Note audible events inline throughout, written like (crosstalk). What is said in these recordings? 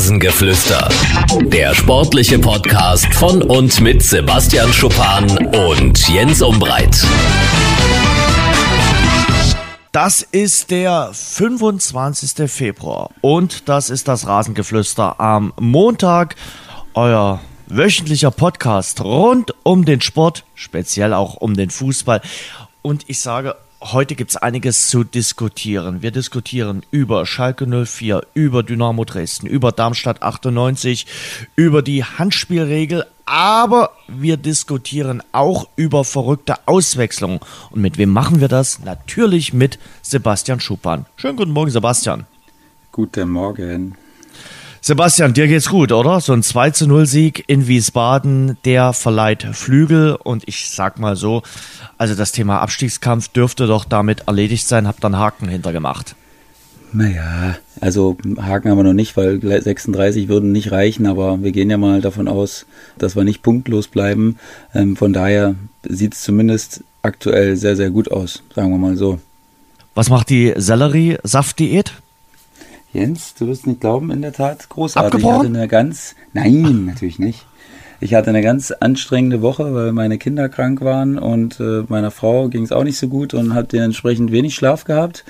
Rasengeflüster. Der sportliche Podcast von und mit Sebastian Schuppan und Jens Umbreit. Das ist der 25. Februar und das ist das Rasengeflüster am Montag. Euer wöchentlicher Podcast rund um den Sport, speziell auch um den Fußball. Und ich sage Heute gibt es einiges zu diskutieren. Wir diskutieren über Schalke 04, über Dynamo Dresden, über Darmstadt 98, über die Handspielregel, aber wir diskutieren auch über verrückte Auswechslungen. Und mit wem machen wir das? Natürlich mit Sebastian Schuppan. Schönen guten Morgen, Sebastian. Guten Morgen. Sebastian, dir geht's gut, oder? So ein 2 zu 0 Sieg in Wiesbaden, der verleiht Flügel und ich sag mal so, also das Thema Abstiegskampf dürfte doch damit erledigt sein, hab dann Haken hintergemacht. Naja, also Haken haben wir noch nicht, weil 36 würden nicht reichen, aber wir gehen ja mal davon aus, dass wir nicht punktlos bleiben. Ähm, von daher sieht es zumindest aktuell sehr, sehr gut aus, sagen wir mal so. Was macht die Sellerie-Saftdiät? Jens, du wirst nicht glauben, in der Tat großartig. Abgebrochen? Ich hatte eine ganz, nein, natürlich nicht. Ich hatte eine ganz anstrengende Woche, weil meine Kinder krank waren und äh, meiner Frau ging es auch nicht so gut und hat dementsprechend wenig Schlaf gehabt,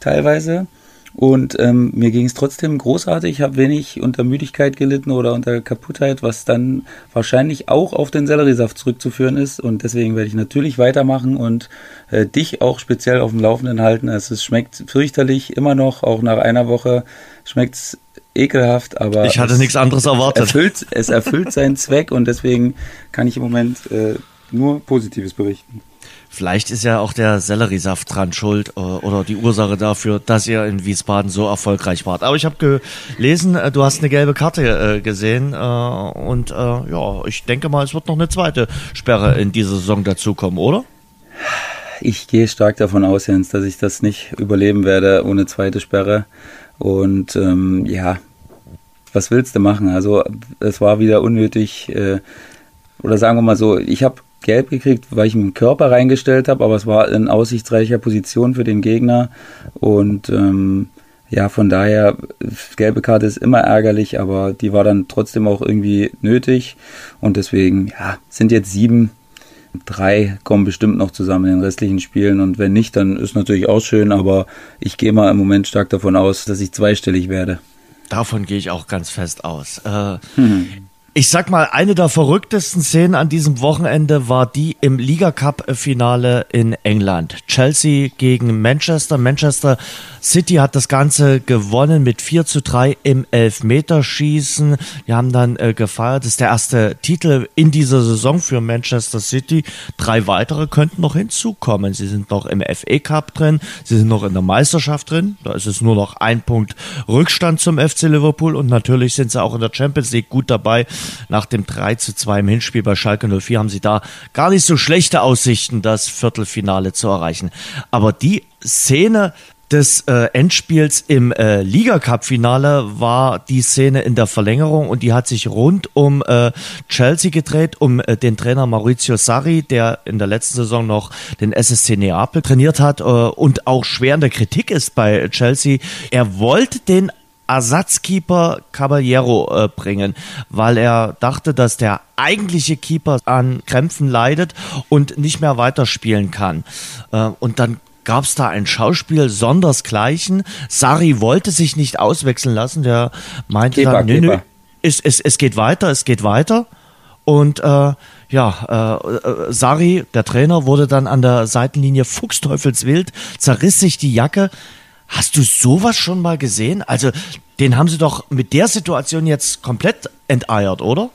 teilweise. Und ähm, mir ging es trotzdem großartig. Ich habe wenig unter Müdigkeit gelitten oder unter Kaputtheit, was dann wahrscheinlich auch auf den Selleriesaft zurückzuführen ist. Und deswegen werde ich natürlich weitermachen und äh, dich auch speziell auf dem Laufenden halten. Also es schmeckt fürchterlich immer noch, auch nach einer Woche schmeckt es ekelhaft, aber ich hatte nichts anderes erwartet. Erfüllt, es erfüllt seinen Zweck und deswegen kann ich im Moment äh, nur Positives berichten. Vielleicht ist ja auch der Selleriesaft dran schuld äh, oder die Ursache dafür, dass ihr in Wiesbaden so erfolgreich wart. Aber ich habe gelesen, äh, du hast eine gelbe Karte äh, gesehen und ja, ich denke mal, es wird noch eine zweite Sperre in dieser Saison dazukommen, oder? Ich gehe stark davon aus, Jens, dass ich das nicht überleben werde ohne zweite Sperre. Und ähm, ja, was willst du machen? Also es war wieder unnötig. Oder sagen wir mal so, ich habe gelb gekriegt, weil ich einen Körper reingestellt habe, aber es war in aussichtsreicher Position für den Gegner. Und ähm, ja, von daher, gelbe Karte ist immer ärgerlich, aber die war dann trotzdem auch irgendwie nötig. Und deswegen, ja, sind jetzt sieben. Drei kommen bestimmt noch zusammen in den restlichen Spielen und wenn nicht, dann ist natürlich auch schön, aber ich gehe mal im Moment stark davon aus, dass ich zweistellig werde. Davon gehe ich auch ganz fest aus. Äh, hm. Ich sag mal, eine der verrücktesten Szenen an diesem Wochenende war die im Liga Cup Finale in England. Chelsea gegen Manchester. Manchester City hat das Ganze gewonnen mit 4 zu 3 im Elfmeterschießen. Wir haben dann äh, gefeiert. Das ist der erste Titel in dieser Saison für Manchester City. Drei weitere könnten noch hinzukommen. Sie sind noch im FA Cup drin. Sie sind noch in der Meisterschaft drin. Da ist es nur noch ein Punkt Rückstand zum FC Liverpool und natürlich sind sie auch in der Champions League gut dabei. Nach dem 3 zu 2 im Hinspiel bei Schalke 04 haben sie da gar nicht so schlechte Aussichten, das Viertelfinale zu erreichen. Aber die Szene des äh, Endspiels im äh, Liga Cup Finale war die Szene in der Verlängerung und die hat sich rund um äh, Chelsea gedreht, um äh, den Trainer Maurizio Sarri, der in der letzten Saison noch den SSC Neapel trainiert hat äh, und auch schwer in der Kritik ist bei Chelsea. Er wollte den Ersatzkeeper Caballero äh, bringen, weil er dachte, dass der eigentliche Keeper an Krämpfen leidet und nicht mehr weiterspielen kann. Äh, und dann gab es da ein Schauspiel sondersgleichen. Sari wollte sich nicht auswechseln lassen. Der meinte Keeper, dann, nö, nö, es, es, es geht weiter, es geht weiter. Und äh, ja, äh, äh, Sari, der Trainer, wurde dann an der Seitenlinie fuchsteufelswild, zerriss sich die Jacke, Hast du sowas schon mal gesehen? Also, den haben sie doch mit der Situation jetzt komplett enteiert, oder?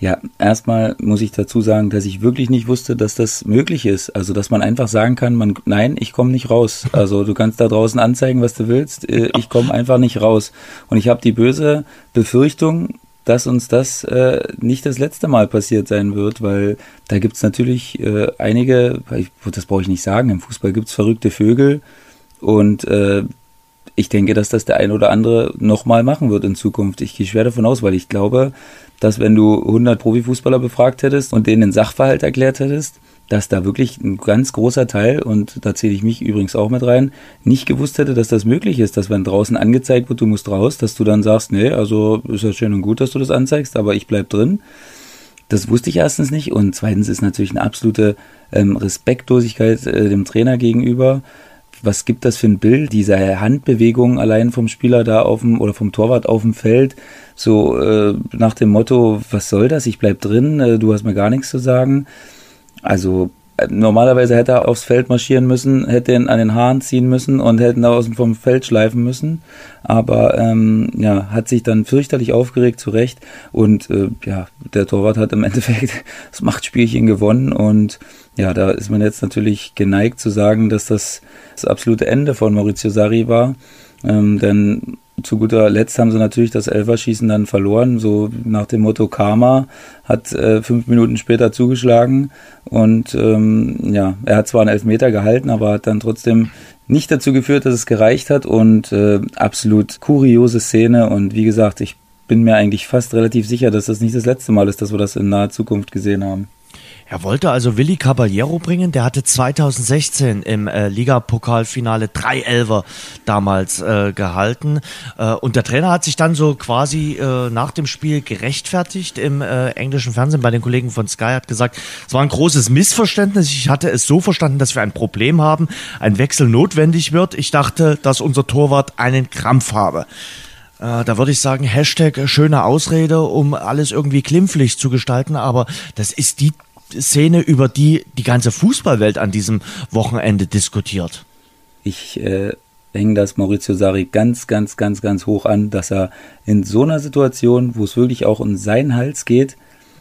Ja, erstmal muss ich dazu sagen, dass ich wirklich nicht wusste, dass das möglich ist. Also, dass man einfach sagen kann, man, nein, ich komme nicht raus. (laughs) Also, du kannst da draußen anzeigen, was du willst. Äh, ich komme einfach nicht raus. Und ich habe die böse Befürchtung, dass uns das äh, nicht das letzte Mal passiert sein wird, weil da gibt's natürlich äh, einige, das brauche ich nicht sagen, im Fußball gibt's verrückte Vögel, und äh, ich denke, dass das der ein oder andere nochmal machen wird in Zukunft. Ich gehe schwer davon aus, weil ich glaube, dass wenn du 100 Profifußballer befragt hättest und denen den Sachverhalt erklärt hättest, dass da wirklich ein ganz großer Teil, und da zähle ich mich übrigens auch mit rein, nicht gewusst hätte, dass das möglich ist, dass wenn draußen angezeigt wird, du musst raus, dass du dann sagst, nee, also ist ja schön und gut, dass du das anzeigst, aber ich bleib drin. Das wusste ich erstens nicht und zweitens ist natürlich eine absolute ähm, Respektlosigkeit äh, dem Trainer gegenüber. Was gibt das für ein Bild? Diese Handbewegung allein vom Spieler da auf dem oder vom Torwart auf dem Feld, so äh, nach dem Motto, was soll das? Ich bleib drin, äh, du hast mir gar nichts zu sagen. Also äh, normalerweise hätte er aufs Feld marschieren müssen, hätte ihn an den Haaren ziehen müssen und hätte ihn aus vom Feld schleifen müssen. Aber ähm, ja, hat sich dann fürchterlich aufgeregt, zu Recht. Und äh, ja, der Torwart hat im (laughs) Endeffekt das Machtspielchen gewonnen. Und ja, da ist man jetzt natürlich geneigt zu sagen, dass das das absolute Ende von Maurizio Sarri war. Ähm, denn zu guter Letzt haben sie natürlich das Elferschießen dann verloren, so nach dem Motto Karma, hat äh, fünf Minuten später zugeschlagen und ähm, ja, er hat zwar einen Elfmeter gehalten, aber hat dann trotzdem nicht dazu geführt, dass es gereicht hat und äh, absolut kuriose Szene und wie gesagt, ich bin mir eigentlich fast relativ sicher, dass das nicht das letzte Mal ist, dass wir das in naher Zukunft gesehen haben. Er wollte also Willi Caballero bringen, der hatte 2016 im äh, Ligapokalfinale drei Elver damals äh, gehalten. Äh, und der Trainer hat sich dann so quasi äh, nach dem Spiel gerechtfertigt im äh, englischen Fernsehen bei den Kollegen von Sky, hat gesagt, es war ein großes Missverständnis, ich hatte es so verstanden, dass wir ein Problem haben, ein Wechsel notwendig wird, ich dachte, dass unser Torwart einen Krampf habe. Äh, da würde ich sagen, Hashtag schöne Ausrede, um alles irgendwie klimpflich zu gestalten, aber das ist die Szene, über die die ganze Fußballwelt an diesem Wochenende diskutiert. Ich äh, hänge das Maurizio Sarri ganz, ganz, ganz, ganz hoch an, dass er in so einer Situation, wo es wirklich auch um seinen Hals geht,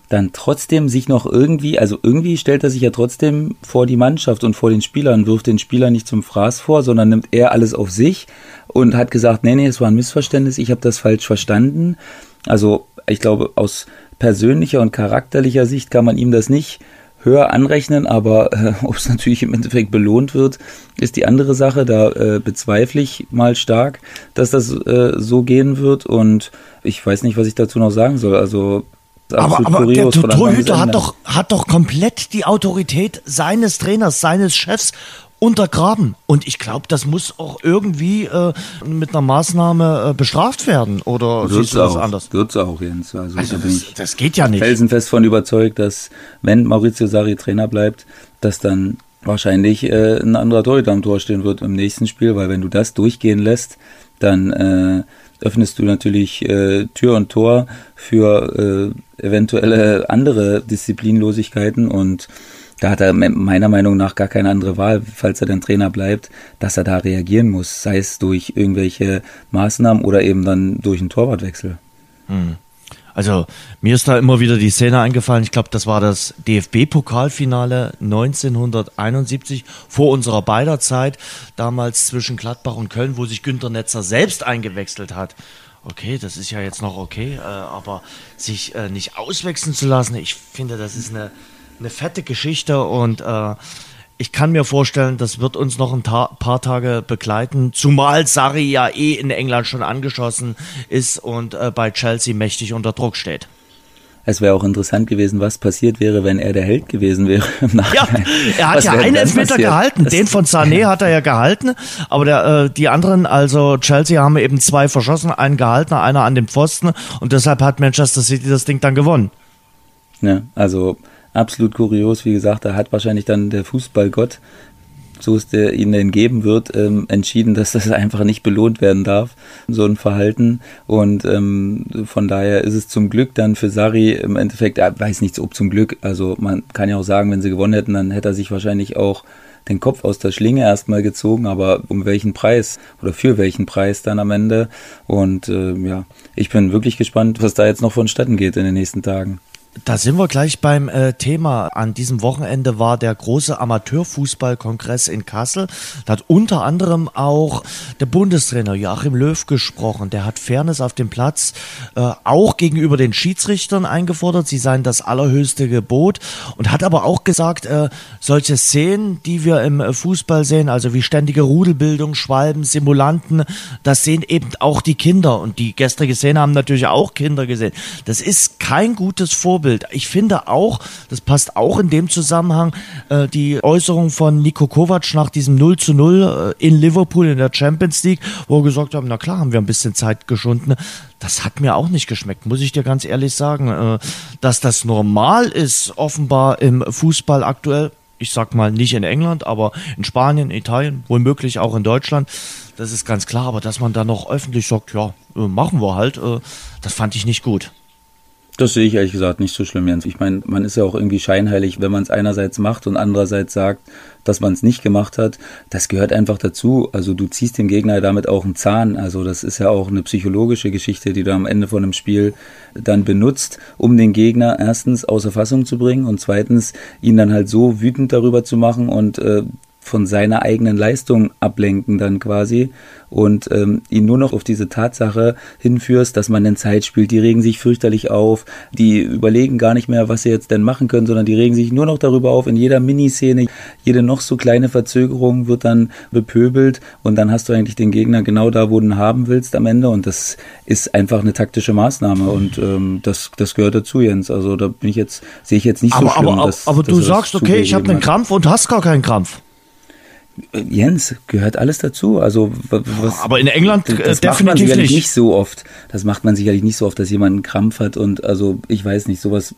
dann trotzdem sich noch irgendwie, also irgendwie stellt er sich ja trotzdem vor die Mannschaft und vor den Spielern, wirft den Spieler nicht zum Fraß vor, sondern nimmt er alles auf sich und hat gesagt, nee, nee, es war ein Missverständnis, ich habe das falsch verstanden. Also ich glaube, aus persönlicher und charakterlicher Sicht kann man ihm das nicht höher anrechnen, aber äh, (laughs) ob es natürlich im Endeffekt belohnt wird, ist die andere Sache. Da äh, bezweifle ich mal stark, dass das äh, so gehen wird und ich weiß nicht, was ich dazu noch sagen soll. Also aber, aber der Torhüter hat doch, hat doch komplett die Autorität seines Trainers, seines Chefs untergraben. Und ich glaube, das muss auch irgendwie äh, mit einer Maßnahme äh, bestraft werden. Oder wird's siehst du das auch, anders? Wird es auch, Jens. Also, also da das, das geht ja nicht. felsenfest von überzeugt, dass wenn Maurizio Sarri Trainer bleibt, dass dann wahrscheinlich äh, ein anderer Torhüter am Tor stehen wird im nächsten Spiel, weil wenn du das durchgehen lässt, dann äh, öffnest du natürlich äh, Tür und Tor für äh, eventuelle andere Disziplinlosigkeiten und da hat er meiner Meinung nach gar keine andere Wahl, falls er dann Trainer bleibt, dass er da reagieren muss, sei es durch irgendwelche Maßnahmen oder eben dann durch einen Torwartwechsel. Hm. Also mir ist da immer wieder die Szene eingefallen, ich glaube, das war das DFB-Pokalfinale 1971 vor unserer beider Zeit, damals zwischen Gladbach und Köln, wo sich Günter Netzer selbst eingewechselt hat. Okay, das ist ja jetzt noch okay, äh, aber sich äh, nicht auswechseln zu lassen, ich finde, das ist eine eine fette Geschichte und äh, ich kann mir vorstellen, das wird uns noch ein ta paar Tage begleiten, zumal Sarri ja eh in England schon angeschossen ist und äh, bei Chelsea mächtig unter Druck steht. Es wäre auch interessant gewesen, was passiert wäre, wenn er der Held gewesen wäre. ja, er hat was ja einen Elfmeter gehalten. Den von Sané hat er ja gehalten. Aber der, äh, die anderen, also Chelsea haben eben zwei verschossen, einen gehalten, einer an dem Pfosten. Und deshalb hat Manchester City das Ding dann gewonnen. Ja, also absolut kurios. Wie gesagt, da hat wahrscheinlich dann der Fußballgott, so es der ihnen denn geben wird, ähm, entschieden, (laughs) dass das einfach nicht belohnt werden darf, so ein Verhalten. Und ähm, von daher ist es zum Glück dann für Sari im Endeffekt, er weiß nichts, ob zum Glück, also man kann ja auch sagen, wenn sie gewonnen hätten, dann hätte er sich wahrscheinlich auch den Kopf aus der Schlinge erstmal gezogen, aber um welchen Preis oder für welchen Preis dann am Ende. Und äh, ja, ich bin wirklich gespannt, was da jetzt noch vonstatten geht in den nächsten Tagen. Da sind wir gleich beim äh, Thema. An diesem Wochenende war der große Amateurfußballkongress in Kassel. Da hat unter anderem auch der Bundestrainer Joachim Löw gesprochen. Der hat Fairness auf dem Platz äh, auch gegenüber den Schiedsrichtern eingefordert. Sie seien das allerhöchste Gebot und hat aber auch gesagt, äh, solche Szenen, die wir im Fußball sehen, also wie ständige Rudelbildung, Schwalben, Simulanten, das sehen eben auch die Kinder. Und die gestrige Szene haben natürlich auch Kinder gesehen. Das ist kein gutes Vorbild Vorbild. Ich finde auch, das passt auch in dem Zusammenhang, äh, die Äußerung von Nico Kovac nach diesem 0 zu 0 äh, in Liverpool in der Champions League, wo wir gesagt haben, na klar, haben wir ein bisschen Zeit geschunden. Das hat mir auch nicht geschmeckt, muss ich dir ganz ehrlich sagen. Äh, dass das normal ist, offenbar im Fußball aktuell, ich sag mal nicht in England, aber in Spanien, Italien, womöglich auch in Deutschland, das ist ganz klar, aber dass man da noch öffentlich sagt, ja, äh, machen wir halt, äh, das fand ich nicht gut. Das sehe ich ehrlich gesagt nicht so schlimm, Jens. Ich meine, man ist ja auch irgendwie scheinheilig, wenn man es einerseits macht und andererseits sagt, dass man es nicht gemacht hat. Das gehört einfach dazu. Also du ziehst dem Gegner damit auch einen Zahn. Also das ist ja auch eine psychologische Geschichte, die du am Ende von einem Spiel dann benutzt, um den Gegner erstens außer Fassung zu bringen und zweitens ihn dann halt so wütend darüber zu machen und äh, von seiner eigenen Leistung ablenken dann quasi und ähm, ihn nur noch auf diese Tatsache hinführst, dass man in Zeit spielt. Die regen sich fürchterlich auf, die überlegen gar nicht mehr, was sie jetzt denn machen können, sondern die regen sich nur noch darüber auf. In jeder Miniszene, jede noch so kleine Verzögerung wird dann bepöbelt und dann hast du eigentlich den Gegner genau da, wo du ihn haben willst am Ende und das ist einfach eine taktische Maßnahme und ähm, das, das gehört dazu, Jens. Also da bin ich jetzt, sehe ich jetzt nicht aber, so schlimm. Aber, dass, aber du sagst, okay, ich habe einen Krampf und hast gar keinen Krampf. Jens, gehört alles dazu. Also was, aber in England das, definitiv macht man sicherlich nicht. nicht so oft. Das macht man sicherlich nicht so oft, dass jemand einen Krampf hat und also ich weiß nicht, sowas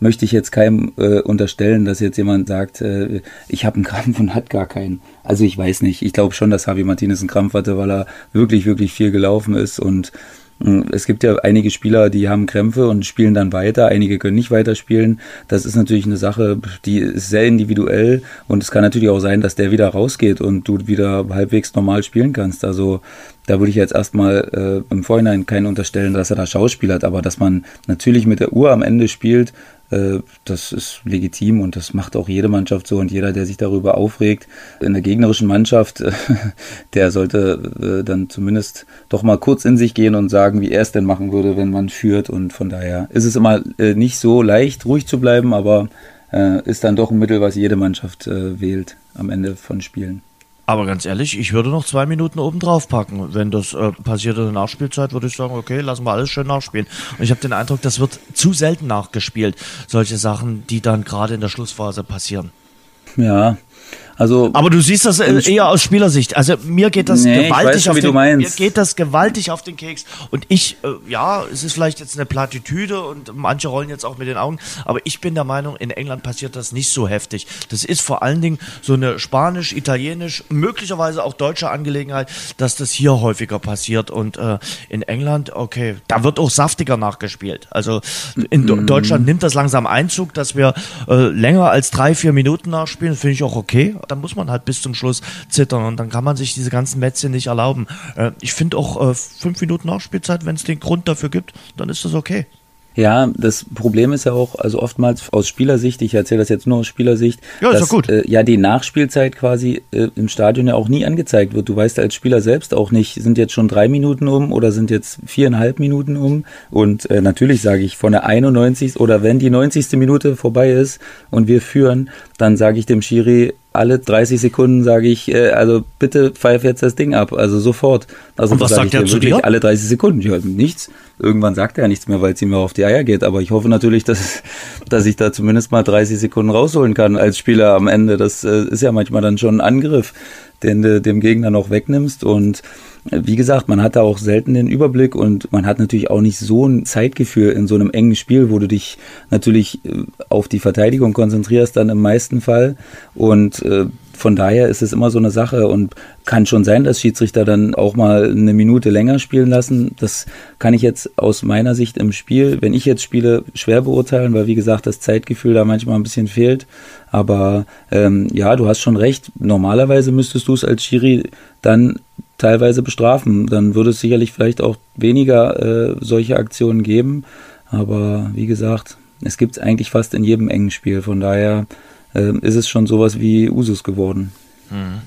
möchte ich jetzt keinem äh, unterstellen, dass jetzt jemand sagt, äh, ich habe einen Krampf und hat gar keinen. Also ich weiß nicht. Ich glaube schon, dass Javi Martinez einen Krampf hatte, weil er wirklich, wirklich viel gelaufen ist und es gibt ja einige Spieler, die haben Krämpfe und spielen dann weiter, einige können nicht weiterspielen. Das ist natürlich eine Sache, die ist sehr individuell und es kann natürlich auch sein, dass der wieder rausgeht und du wieder halbwegs normal spielen kannst. Also da würde ich jetzt erstmal äh, im Vorhinein keinen unterstellen, dass er da Schauspiel hat, aber dass man natürlich mit der Uhr am Ende spielt, das ist legitim und das macht auch jede Mannschaft so und jeder, der sich darüber aufregt, in der gegnerischen Mannschaft, (laughs) der sollte äh, dann zumindest doch mal kurz in sich gehen und sagen, wie er es denn machen würde, wenn man führt und von daher ist es immer äh, nicht so leicht, ruhig zu bleiben, aber ist dann doch ein Mittel, was jede Mannschaft wählt am Ende von Spielen. Aber ganz ehrlich, ich würde noch zwei Minuten oben drauf packen. Wenn das äh, passiert in der Nachspielzeit, würde ich sagen, okay, lassen wir alles schön nachspielen. Und ich habe den Eindruck, das wird zu selten nachgespielt. Solche Sachen, die dann gerade in der Schlussphase passieren. Ja, also, aber du siehst das äh, eher aus Spielersicht. Also mir geht das nee, gewaltig schon, auf den, mir geht das gewaltig auf den Keks. Und ich, äh, ja, es ist vielleicht jetzt eine Plattitüde und manche rollen jetzt auch mit den Augen, aber ich bin der Meinung, in England passiert das nicht so heftig. Das ist vor allen Dingen so eine spanisch, italienisch, möglicherweise auch deutsche Angelegenheit, dass das hier häufiger passiert. Und äh, in England, okay, da wird auch saftiger nachgespielt. Also in mm. Deutschland nimmt das langsam Einzug, dass wir äh, länger als drei, vier Minuten nachspielen. Finde ich auch okay dann muss man halt bis zum Schluss zittern und dann kann man sich diese ganzen Mätzchen nicht erlauben. Äh, ich finde auch äh, fünf Minuten Nachspielzeit, wenn es den Grund dafür gibt, dann ist das okay. Ja, das Problem ist ja auch, also oftmals aus Spielersicht, ich erzähle das jetzt nur aus Spielersicht, ja, dass gut. Äh, ja die Nachspielzeit quasi äh, im Stadion ja auch nie angezeigt wird. Du weißt als Spieler selbst auch nicht, sind jetzt schon drei Minuten um oder sind jetzt viereinhalb Minuten um. Und äh, natürlich sage ich, von der 91. oder wenn die 90. Minute vorbei ist und wir führen, dann sage ich dem Schiri, alle 30 Sekunden sage ich, äh, also bitte pfeif jetzt das Ding ab, also sofort. Also Und was sagt er zu dir? Alle 30 Sekunden, ja, nichts. Irgendwann sagt er ja nichts mehr, weil es ihm auf die Eier geht. Aber ich hoffe natürlich, dass, dass ich da zumindest mal 30 Sekunden rausholen kann als Spieler am Ende. Das äh, ist ja manchmal dann schon ein Angriff, den du dem Gegner noch wegnimmst und wie gesagt, man hat da auch selten den Überblick und man hat natürlich auch nicht so ein Zeitgefühl in so einem engen Spiel, wo du dich natürlich äh, auf die Verteidigung konzentrierst dann im meisten Fall und äh, von daher ist es immer so eine Sache und kann schon sein, dass Schiedsrichter dann auch mal eine Minute länger spielen lassen. Das kann ich jetzt aus meiner Sicht im Spiel, wenn ich jetzt spiele, schwer beurteilen, weil wie gesagt das Zeitgefühl da manchmal ein bisschen fehlt. Aber ähm, ja, du hast schon recht. Normalerweise müsstest du es als Schiri dann teilweise bestrafen. Dann würde es sicherlich vielleicht auch weniger äh, solche Aktionen geben. Aber wie gesagt, es gibt es eigentlich fast in jedem engen Spiel. Von daher äh, ist es schon sowas wie Usus geworden. Mhm.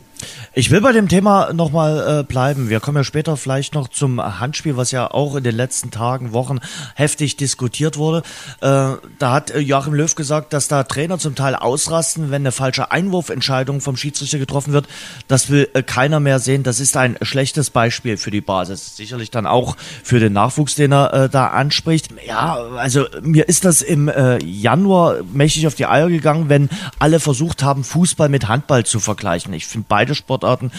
Ich will bei dem Thema nochmal äh, bleiben. Wir kommen ja später vielleicht noch zum Handspiel, was ja auch in den letzten Tagen, Wochen heftig diskutiert wurde. Äh, da hat äh, Joachim Löw gesagt, dass da Trainer zum Teil ausrasten, wenn eine falsche Einwurfentscheidung vom Schiedsrichter getroffen wird. Das will äh, keiner mehr sehen. Das ist ein schlechtes Beispiel für die Basis. Sicherlich dann auch für den Nachwuchs, den er äh, da anspricht. Ja, also mir ist das im äh, Januar mächtig auf die Eier gegangen, wenn alle versucht haben, Fußball mit Handball zu vergleichen. Ich finde beide Sportarten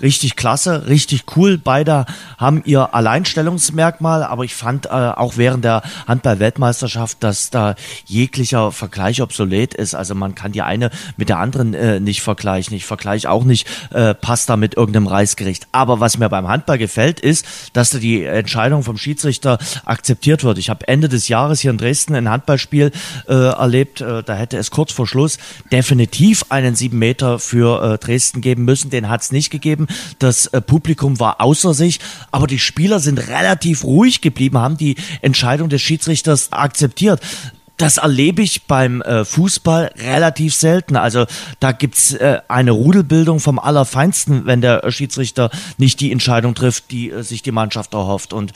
richtig klasse, richtig cool. Beide haben ihr Alleinstellungsmerkmal, aber ich fand äh, auch während der Handball-Weltmeisterschaft, dass da jeglicher Vergleich obsolet ist. Also man kann die eine mit der anderen äh, nicht vergleichen. Ich vergleiche auch nicht äh, Pasta mit irgendeinem Reisgericht. Aber was mir beim Handball gefällt, ist, dass da die Entscheidung vom Schiedsrichter akzeptiert wird. Ich habe Ende des Jahres hier in Dresden ein Handballspiel äh, erlebt. Äh, da hätte es kurz vor Schluss definitiv einen sieben Meter für äh, Dresden geben müssen. Den hat es nicht gegeben. Das äh, Publikum war außer sich, aber die Spieler sind relativ ruhig geblieben, haben die Entscheidung des Schiedsrichters akzeptiert das erlebe ich beim äh, Fußball relativ selten. Also da gibt's äh, eine Rudelbildung vom Allerfeinsten, wenn der Schiedsrichter nicht die Entscheidung trifft, die äh, sich die Mannschaft erhofft. Und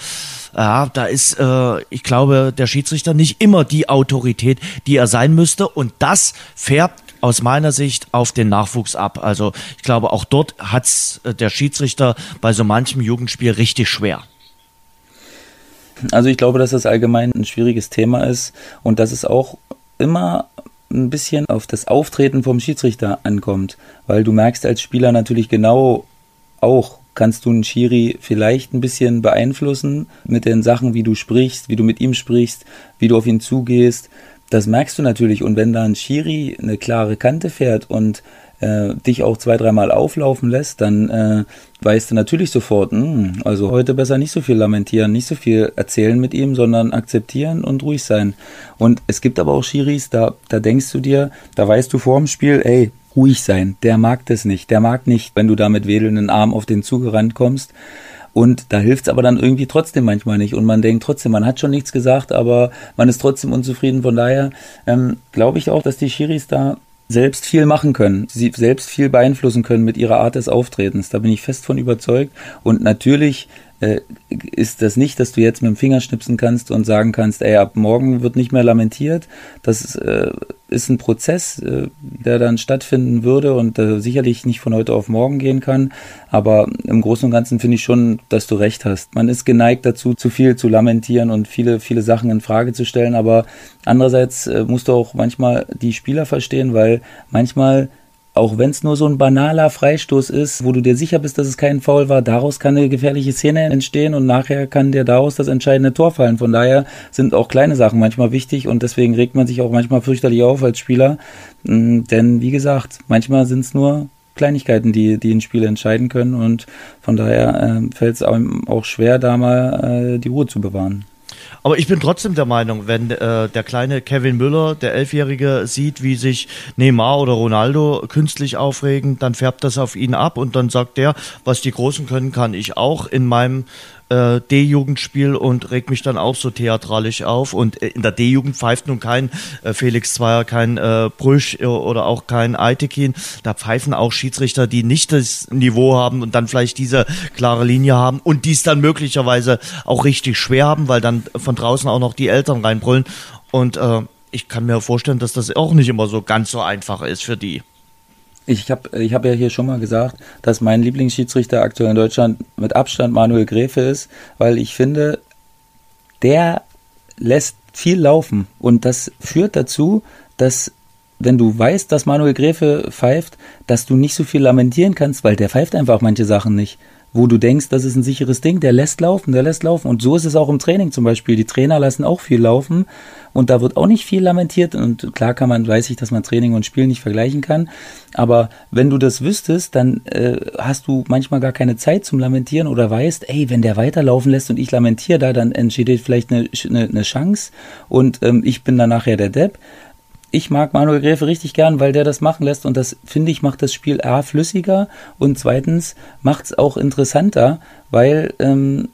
ja, da ist, äh, ich glaube, der Schiedsrichter nicht immer die Autorität, die er sein müsste. Und das färbt aus meiner Sicht auf den Nachwuchs ab. Also ich glaube, auch dort hat's äh, der Schiedsrichter bei so manchem Jugendspiel richtig schwer. Also ich glaube, dass das allgemein ein schwieriges Thema ist und dass es auch immer ein bisschen auf das Auftreten vom Schiedsrichter ankommt, weil du merkst als Spieler natürlich genau auch, kannst du einen Schiri vielleicht ein bisschen beeinflussen mit den Sachen, wie du sprichst, wie du mit ihm sprichst, wie du auf ihn zugehst. Das merkst du natürlich. Und wenn da ein Schiri eine klare Kante fährt und äh, dich auch zwei, dreimal auflaufen lässt, dann äh, weißt du natürlich sofort, mh, hm, also heute besser nicht so viel lamentieren, nicht so viel erzählen mit ihm, sondern akzeptieren und ruhig sein. Und es gibt aber auch Schiris, da, da denkst du dir, da weißt du vor dem Spiel, ey, ruhig sein, der mag das nicht, der mag nicht, wenn du da mit wedelnden Arm auf den zugerannt kommst. Und da hilft es aber dann irgendwie trotzdem manchmal nicht. Und man denkt trotzdem, man hat schon nichts gesagt, aber man ist trotzdem unzufrieden. Von daher ähm, glaube ich auch, dass die Schiris da selbst viel machen können, sie selbst viel beeinflussen können mit ihrer Art des Auftretens. Da bin ich fest von überzeugt. Und natürlich äh, ist das nicht, dass du jetzt mit dem Finger schnipsen kannst und sagen kannst, ey, ab morgen wird nicht mehr lamentiert. Das äh, ist ein Prozess, äh, der dann stattfinden würde und äh, sicherlich nicht von heute auf morgen gehen kann. Aber im Großen und Ganzen finde ich schon, dass du recht hast. Man ist geneigt dazu, zu viel zu lamentieren und viele, viele Sachen in Frage zu stellen. Aber andererseits äh, musst du auch manchmal die Spieler verstehen, weil manchmal auch wenn es nur so ein banaler Freistoß ist, wo du dir sicher bist, dass es kein Foul war, daraus kann eine gefährliche Szene entstehen und nachher kann dir daraus das entscheidende Tor fallen. Von daher sind auch kleine Sachen manchmal wichtig und deswegen regt man sich auch manchmal fürchterlich auf als Spieler. Mm, denn wie gesagt, manchmal sind es nur Kleinigkeiten, die, die ein Spiel entscheiden können und von daher äh, fällt es auch schwer, da mal äh, die Ruhe zu bewahren. Aber ich bin trotzdem der Meinung, wenn äh, der kleine Kevin Müller, der Elfjährige, sieht, wie sich Neymar oder Ronaldo künstlich aufregen, dann färbt das auf ihn ab und dann sagt der, was die Großen können, kann ich auch. In meinem äh, D-Jugendspiel und regt mich dann auch so theatralisch auf. Und äh, in der D-Jugend pfeift nun kein äh, Felix Zweier, kein äh, Brüsch äh, oder auch kein Eitekin. Da pfeifen auch Schiedsrichter, die nicht das Niveau haben und dann vielleicht diese klare Linie haben und dies dann möglicherweise auch richtig schwer haben, weil dann von draußen auch noch die Eltern reinbrüllen. Und äh, ich kann mir vorstellen, dass das auch nicht immer so ganz so einfach ist für die. Ich habe ich hab ja hier schon mal gesagt, dass mein Lieblingsschiedsrichter aktuell in Deutschland mit Abstand Manuel Gräfe ist, weil ich finde, der lässt viel laufen. Und das führt dazu, dass wenn du weißt, dass Manuel Gräfe pfeift, dass du nicht so viel lamentieren kannst, weil der pfeift einfach manche Sachen nicht wo du denkst, das ist ein sicheres Ding, der lässt laufen, der lässt laufen. Und so ist es auch im Training zum Beispiel. Die Trainer lassen auch viel laufen und da wird auch nicht viel lamentiert. Und klar kann man, weiß ich, dass man Training und Spiel nicht vergleichen kann. Aber wenn du das wüsstest, dann äh, hast du manchmal gar keine Zeit zum Lamentieren oder weißt, ey, wenn der weiterlaufen lässt und ich lamentiere da, dann entsteht vielleicht eine, eine, eine Chance und ähm, ich bin dann nachher der Depp ich mag Manuel Gräfe richtig gern, weil der das machen lässt und das finde ich macht das Spiel A flüssiger und zweitens macht es auch interessanter, weil ähm,